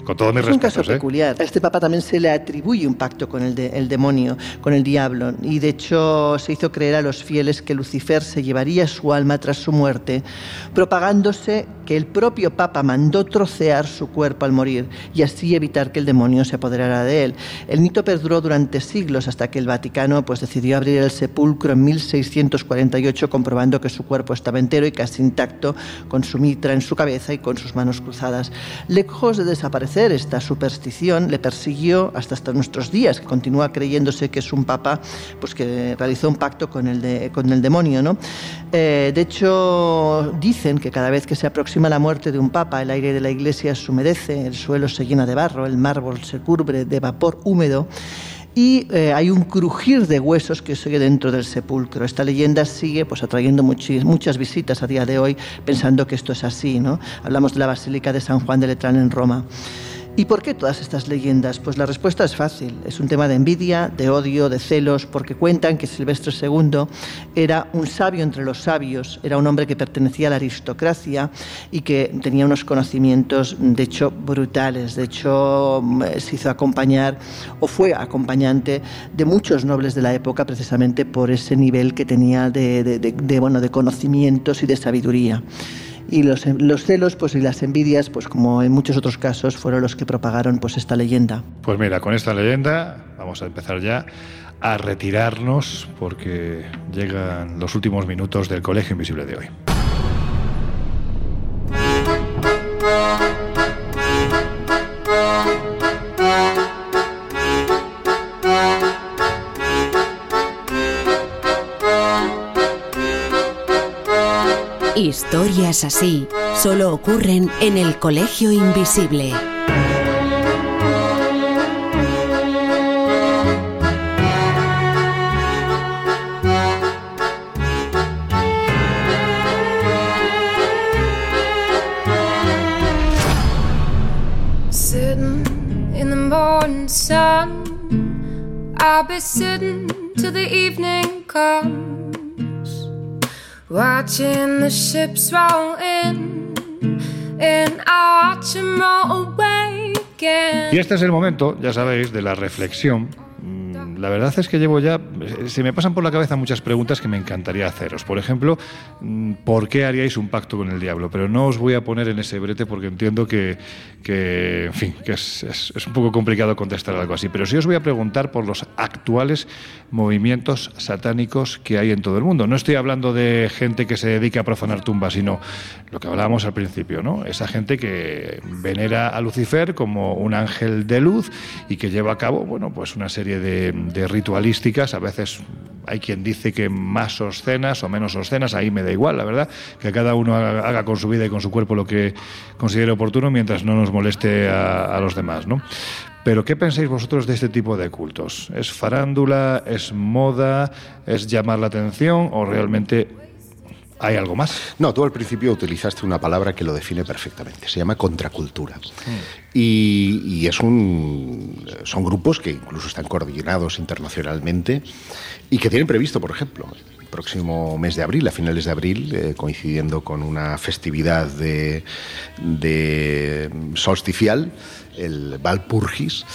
Con todo mi es un caso ¿eh? peculiar. A este papa también se le atribuye un pacto con el, el, demonio, con el diablo. Y de hecho se hizo creer a los fieles que Lucifer se llevaría su alma tras su muerte, propagándose que el propio papa mandó trocear su cuerpo al morir y así evitar que el demonio se apoderara de él. El mito perduró durante siglos hasta que el Vaticano pues, decidió abrir el sepulcro en 1648 comprobando que su cuerpo estaba entero y casi intacto, con su mitra en su cabeza y con sus manos cruzadas. Lejos de desaparecer esta superstición le persiguió hasta, hasta nuestros días, que continúa creyéndose que es un papa pues, que realizó un pacto con el, de, con el demonio. ¿no? Eh, de hecho, dicen que cada vez que se aproxima la muerte de un papa, el aire de la iglesia se humedece, el suelo se llena de barro, el mármol se cubre de vapor húmedo y eh, hay un crujir de huesos que se oye dentro del sepulcro. Esta leyenda sigue pues, atrayendo muchas visitas a día de hoy pensando que esto es así. ¿no? Hablamos de la Basílica de San Juan de Letrán en Roma. ¿Y por qué todas estas leyendas? Pues la respuesta es fácil. Es un tema de envidia, de odio, de celos, porque cuentan que Silvestre II era un sabio entre los sabios, era un hombre que pertenecía a la aristocracia y que tenía unos conocimientos, de hecho, brutales. De hecho, mm, se hizo acompañar o fue acompañante de muchos nobles de la época precisamente por ese nivel que tenía de, bueno, de conocimientos y de sabiduría y los, los, celos pues, y las envidias, pues como en muchos otros casos, fueron los que propagaron pues, esta leyenda. Pues mira, con esta leyenda vamos a empezar ya a retirarnos porque llegan los últimos minutos del Colegio Invisible de hoy. Historias así solo ocurren en el Colegio Invisible. Sitting in the morning sun, I'll be sitting till the evening comes, Y este es el momento, ya sabéis, de la reflexión. La verdad es que llevo ya, se me pasan por la cabeza muchas preguntas que me encantaría haceros. Por ejemplo, mm, ¿por qué haríais un pacto con el diablo? Pero no os voy a poner en ese brete porque entiendo que, en fin, que es un poco complicado contestar algo así. Pero sí os voy a preguntar por los actuales movimientos satánicos que hay en todo el mundo. No estoy hablando de gente que se dedica a profanar tumbas, sino lo que hablábamos al principio, ¿no? Esa gente que venera a Lucifer como un ángel de luz y que lleva a cabo, bueno, pues una serie de, de ritualísticas, a veces hay quien dice que más obscenas o menos obscenas, ahí me da igual, la verdad, que cada uno haga, con su vida y con su cuerpo lo que considere oportuno mientras no nos moleste a, a los demás, ¿no? Pero ¿qué pensáis vosotros de este tipo de cultos? ¿Es farándula? ¿Es moda? ¿Es llamar la atención? ¿O realmente hay algo más? No, tú al principio utilizaste una palabra que lo define perfectamente. Se llama contracultura. Y, y es un, son grupos que incluso están coordinados internacionalmente y que tienen previsto, por ejemplo, el próximo mes de abril, a finales de abril, eh, coincidiendo con una festividad de, de solsticial, el Valpurgis,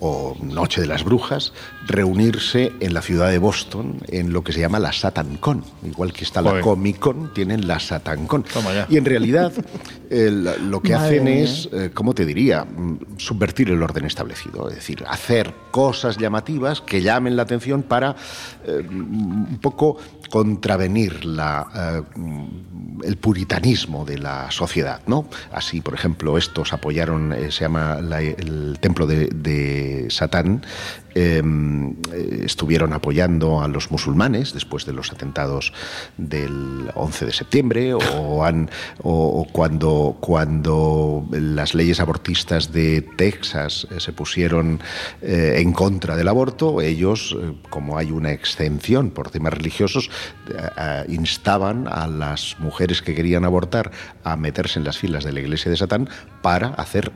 o Noche de las Brujas, reunirse en la ciudad de Boston en lo que se llama la SatanCon. Igual que está la. Comic Con, tienen la SatanCon. Y en realidad el- lo que Madre hacen mía. es, eh, ¿cómo te diría?, Mm, subvertir el orden establecido. Es decir, hacer cosas llamativas que llamen la atención para eh, un poco contravenir la, eh, mm, el puritanismo de la sociedad. ¿no? Así, por ejemplo, estos apoyaron, eh, se llama la- el templo de, de Satán, eh, estuvieron apoyando a los musulmanes después de los atentados del 11 de septiembre o, cuando, cuando las leyes abortistas de Texas eh, se pusieron eh, en contra del aborto, ellos, eh, como hay una exención por temas religiosos, instaban a las mujeres que querían abortar a meterse en las filas de la iglesia de Satán para hacer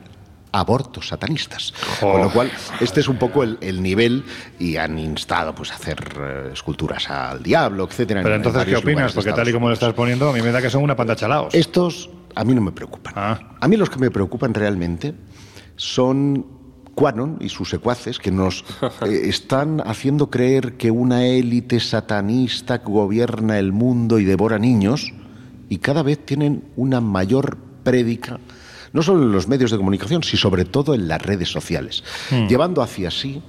abortos satanistas. Con lo cual, este es un poco el, el nivel y han instado pues, a hacer eh, esculturas al diablo, etcétera. Pero en entonces, ¿qué opinas? Porque tal y como lo estás poniendo, a mí me da que son una panda chalaos. Estos a mí no me preocupan. Ah. A mí los que me preocupan realmente son Quanon y sus secuaces que nos eh, están haciendo creer que una élite satanista gobierna el mundo y devora niños y cada vez tienen una mayor prédica no solo en los medios de comunicación, sino sobre todo en las redes sociales, llevando hacia sí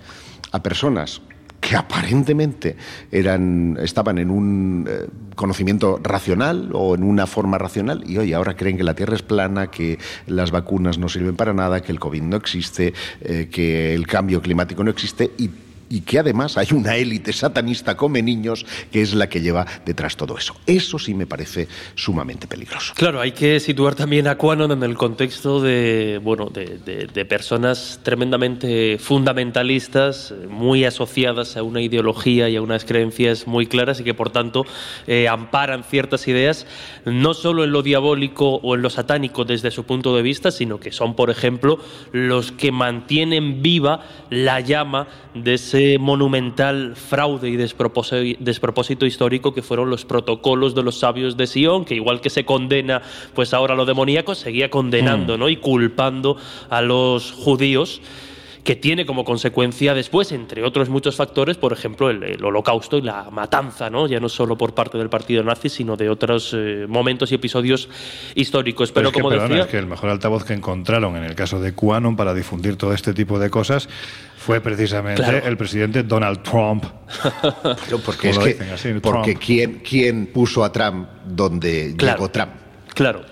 a personas que aparentemente eran, estaban en un eh, conocimiento racional o en una forma racional y hoy ahora creen que la Tierra es plana, que las vacunas no sirven para nada, que el COVID no existe, eh, que el cambio climático no existe y y que además hay una élite satanista come niños que es la que lleva detrás todo eso. Eso sí me parece sumamente peligroso. Claro, hay que situar también a Quanon en el contexto de, bueno, de, personas tremendamente fundamentalistas, muy asociadas a una ideología y a unas creencias muy claras y que por tanto eh, amparan ciertas ideas, no solo en lo diabólico o en lo satánico desde su punto de vista, sino que son, por ejemplo, los que mantienen viva la llama de ese monumental fraude y despropósito, histórico que fueron los protocolos de los sabios de Sion, que igual que se condena pues ahora lo demoníaco, seguía condenando ¿no? y culpando a los judíos que tiene como consecuencia después, entre otros muchos factores, por ejemplo, el, el holocausto y la matanza, ¿no? ya no solo por parte del partido nazi, sino de otros eh, momentos y episodios históricos. Pero, es que, como perdona, decía, es que el mejor altavoz que encontraron en el caso de QAnon para difundir todo este tipo de cosas fue precisamente Claro. el presidente Donald Trump. Pero porque es que así, porque Trump. quién quién puso a Trump donde Claro. llegó Trump. Claro.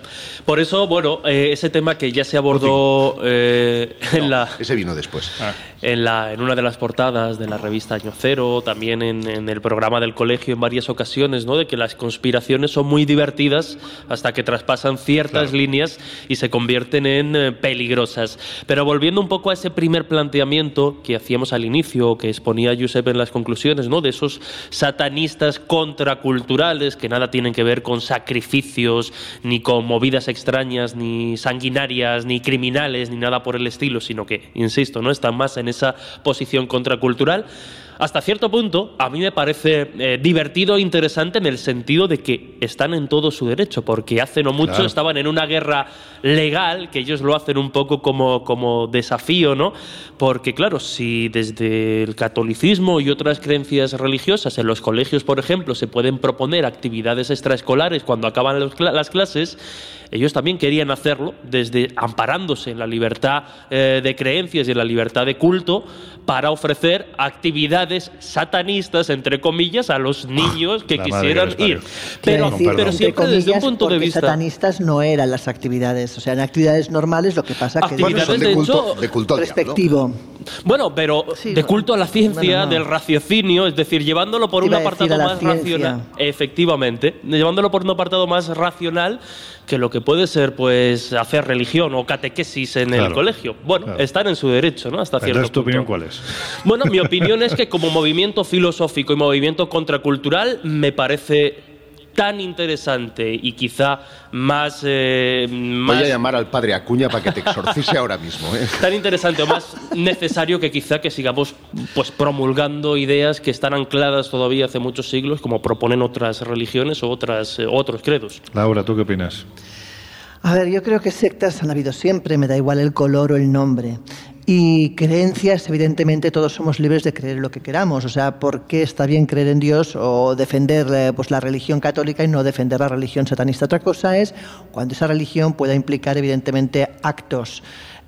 Por eso, bueno, eh, ese tema que ya se abordó eh, en la... Ese vino después. Ah. En, la, en una de las portadas de la revista Año Cero, también en, el programa del colegio en varias ocasiones, ¿no? De que las conspiraciones son muy divertidas hasta que traspasan ciertas líneas y se convierten en eh, peligrosas. Pero volviendo un poco a ese primer planteamiento que hacíamos al inicio, que exponía Josep en las conclusiones, ¿no? De esos satanistas contraculturales que nada tienen que ver con sacrificios ni con movidas extrañas, ni sanguinarias, ni criminales, ni nada por el estilo, sino que, insisto, no están más en esa posición contracultural. Hasta cierto punto, a mí me parece eh, divertido e interesante en el sentido de que están en todo su derecho, porque hace no mucho estaban en una guerra legal, que ellos lo hacen un poco como, como desafío, ¿no? Porque, claro, si desde el catolicismo y otras creencias religiosas en los colegios, por ejemplo, se pueden proponer actividades extraescolares cuando acaban las clases, ellos también querían hacerlo desde amparándose en la libertad eh, de creencias y en la libertad de culto para ofrecer actividades satanistas, entre comillas, a los niños que quisieran ir. Pero, pero siempre desde un punto de vista... satanistas no eran las actividades, o sea, en actividades normales lo que pasa que... Actividades de, culto, de culto respectivo. Bueno, pero de culto a la ciencia, del raciocinio, es decir, llevándolo por un apartado más racional. Efectivamente, llevándolo por un apartado más racional que lo que puede ser pues hacer religión o catequesis en el colegio. Bueno, están en su derecho, ¿no? Hasta cierto ¿tu opinión cuál es? Bueno, mi opinión es que como movimiento filosófico y movimiento contracultural me parece tan interesante y quizá más, eh, Voy a llamar al padre Acuña para que te exorcise ahora mismo. ¿eh? Tan interesante o más necesario que quizá que sigamos pues promulgando ideas que están ancladas todavía hace muchos siglos, como proponen otras religiones o otras, eh, otros credos. Laura, ¿tú qué opinas? A ver, yo creo que sectas han habido siempre, me da igual el color o el nombre. Y creencias, evidentemente todos somos libres de creer lo que queramos. O sea, ¿por qué está bien creer en Dios o defender eh, pues, la religión católica y no defender la religión satanista? Otra cosa es cuando esa religión pueda implicar, evidentemente, actos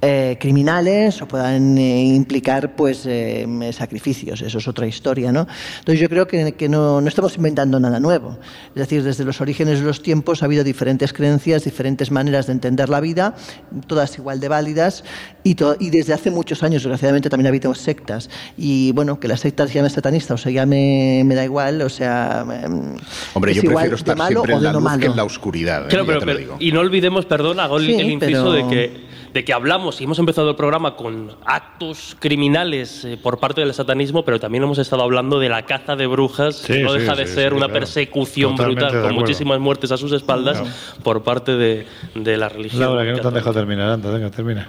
eh, criminales o puedan eh, implicar pues eh, sacrificios. Eso es otra historia, ¿no? Entonces yo creo que, que no, no, estamos inventando nada nuevo. Es decir, desde los orígenes de los tiempos ha habido diferentes creencias, diferentes maneras de entender la vida, todas igual de válidas y, y desde hace muchos años, desgraciadamente, también ha habido sectas. Y bueno, que la secta se llame satanista o se llame, me da igual, o sea... Em, Hombre, yo prefiero estar siempre en la luz que en la oscuridad. Claro, pero, y no olvidemos, perdón, hago el inciso de que de que hablamos y hemos empezado el programa con actos criminales eh, por parte del satanismo, pero también hemos estado hablando de la caza de brujas, que no deja de ser una persecución brutal, con muchísimas muertes a sus espaldas por parte de, de la religión. Laura, que no te han dejado terminar venga, termina.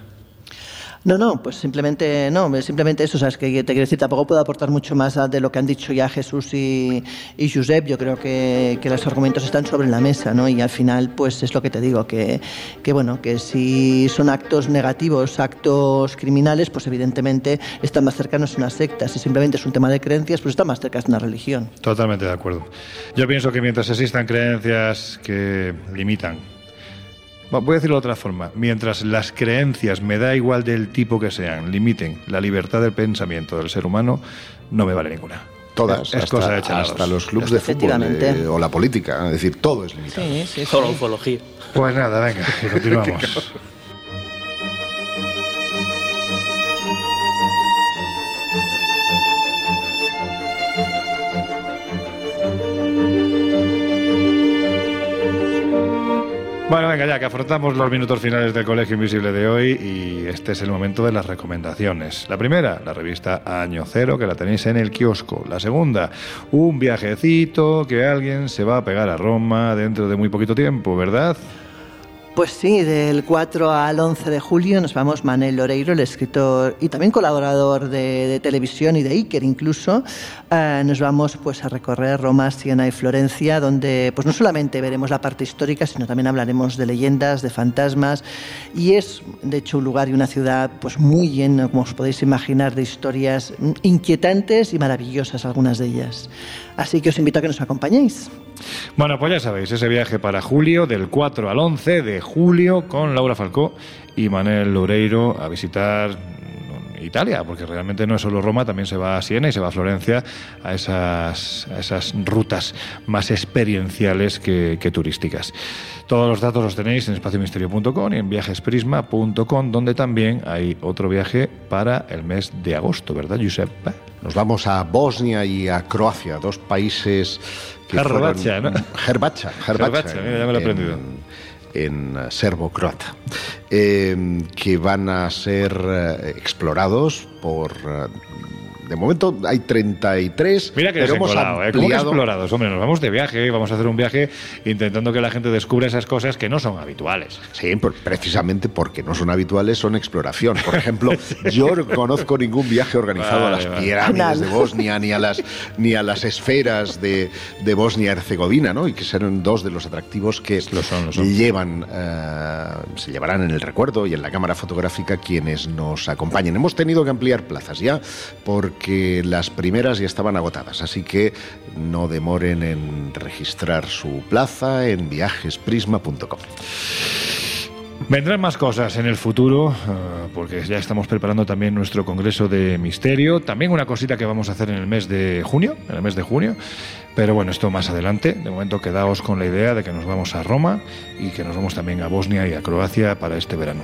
No, no, pues simplemente, no, simplemente eso, sabes que te quiero decir, tampoco puedo aportar mucho más de lo que han dicho ya Jesús y, y Josep, yo creo que, que, los argumentos están sobre la mesa, ¿no? Y al final, pues es lo que te digo, que, que bueno, que si son actos negativos, actos criminales, pues evidentemente están más cercanos a una secta, si simplemente es un tema de creencias, pues están más cerca de una religión. Totalmente de acuerdo. Yo pienso que mientras existan creencias que limitan Voy a decirlo de otra forma. Mientras las creencias, me da igual del tipo que sean, limiten la libertad del pensamiento del ser humano, no me vale ninguna. Todas, es hasta, cosa hecha hasta los clubes de fútbol eh, o la política, es decir, todo es limitado. Sí, sí, Solo ufología. Pues nada, venga, continuamos. Bueno, venga ya, que afrontamos los minutos finales del Colegio Invisible de hoy y este es el momento de las recomendaciones. La primera, la revista Año Cero, que la tenéis en el kiosco. La segunda, un viajecito que alguien se va a pegar a Roma dentro de muy poquito tiempo, ¿verdad? Pues sí, del 4 al 11 de julio nos vamos Manel Loreiro, el escritor y también colaborador de, televisión y de Iker incluso. Eh, nos vamos pues a recorrer Roma, Siena y Florencia, donde pues no solamente veremos la parte histórica, sino también hablaremos de leyendas, de fantasmas y es de hecho un lugar y una ciudad pues muy lleno, como os podéis imaginar, de historias inquietantes y maravillosas algunas de ellas. Así que os invito a que nos acompañéis. Bueno, pues ya sabéis, ese viaje para julio, del 4 al 11 de julio, con Laura Falcó y Manuel Loureiro a visitar Italia, porque realmente no es solo Roma, también se va a Siena y se va a Florencia, a esas, esas rutas más experienciales que, que turísticas. Todos los datos los tenéis en espaciomisterio.com y en viajesprisma.com, donde también hay otro viaje para el mes de agosto, ¿verdad, Giuseppe? Nos vamos a Bosnia y a Croacia, dos países que Herbacha, fueron... ¿no? Herbacha, Herbacha, mira, ya me lo he en- aprendido. En eh, serbo-croata, eh, que van a ser eh, explorados por. De momento hay 33. Mira que pero hemos desencolado, ¿eh? ¿Cómo que explorados? Hombre, nos vamos de viaje, vamos a hacer un viaje intentando que la gente descubra esas cosas que no son habituales. Sí, por- precisamente porque no son habituales, son exploración. Por ejemplo, yo no conozco ningún viaje organizado Vale, a las vale. pirámides de. Bosnia ni a las ni a las esferas de, de Bosnia-Herzegovina, ¿no? Y que serán dos de los atractivos que Lo son, lo son. llevan eh, se llevarán en el recuerdo y en la cámara fotográfica quienes nos acompañen. Hemos tenido que ampliar plazas ya porque las primeras ya estaban agotadas, así que no demoren en registrar su plaza en viajesprisma.com. Vendrán más cosas en el futuro, eh, porque ya estamos preparando también nuestro Congreso de Misterio. También una cosita que vamos a hacer en el mes de junio, en el mes de junio. Pero bueno, esto más adelante. De momento quedaos con la idea de que nos vamos a Roma y que nos vamos también a Bosnia y a Croacia para este verano.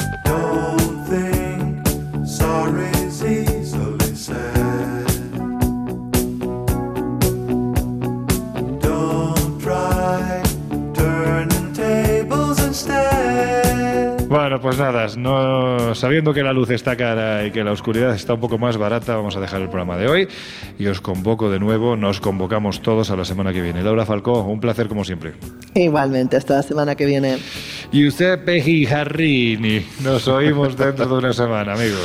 Bueno, pues nada, no, sabiendo que la luz está cara y que la oscuridad está un poco más barata, vamos a dejar el programa de hoy y os convoco de nuevo, nos convocamos todos a la semana que viene. Laura Falcó, un placer como siempre. Igualmente, hasta la semana que viene. Giuseppe Gijarrini, nos oímos dentro de una semana, amigo.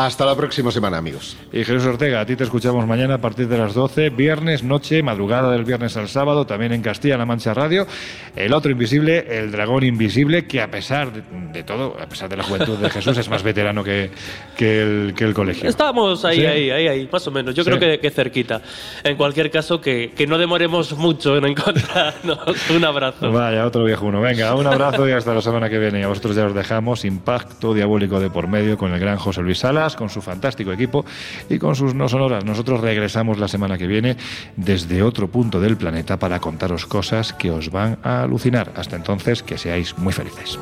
Hasta la próxima semana, amigos. Y Jesús Ortega, a ti te escuchamos mañana a partir de las 12, viernes, noche, madrugada del viernes al sábado, también en Castilla-La Mancha Radio. El otro invisible, el dragón invisible, que a pesar de, de todo, a pesar de la juventud de Jesús, es más veterano que, que, el, que el colegio. Estamos ahí, ¿Sí? ahí, ahí, ahí, más o menos. Yo Sí. creo que, que cerquita. En cualquier caso, que, que no demoremos mucho en encontrarnos. Un abrazo. Vaya, otro viejuno. Venga, un abrazo y hasta la semana que viene. Y a vosotros ya os dejamos Impacto Diabólico de por medio con el gran José Luis Salas, con su fantástico equipo y con sus no sonoras. Nosotros regresamos la semana que viene desde otro punto del planeta para contaros cosas que os van a alucinar. Hasta entonces, que seáis muy felices.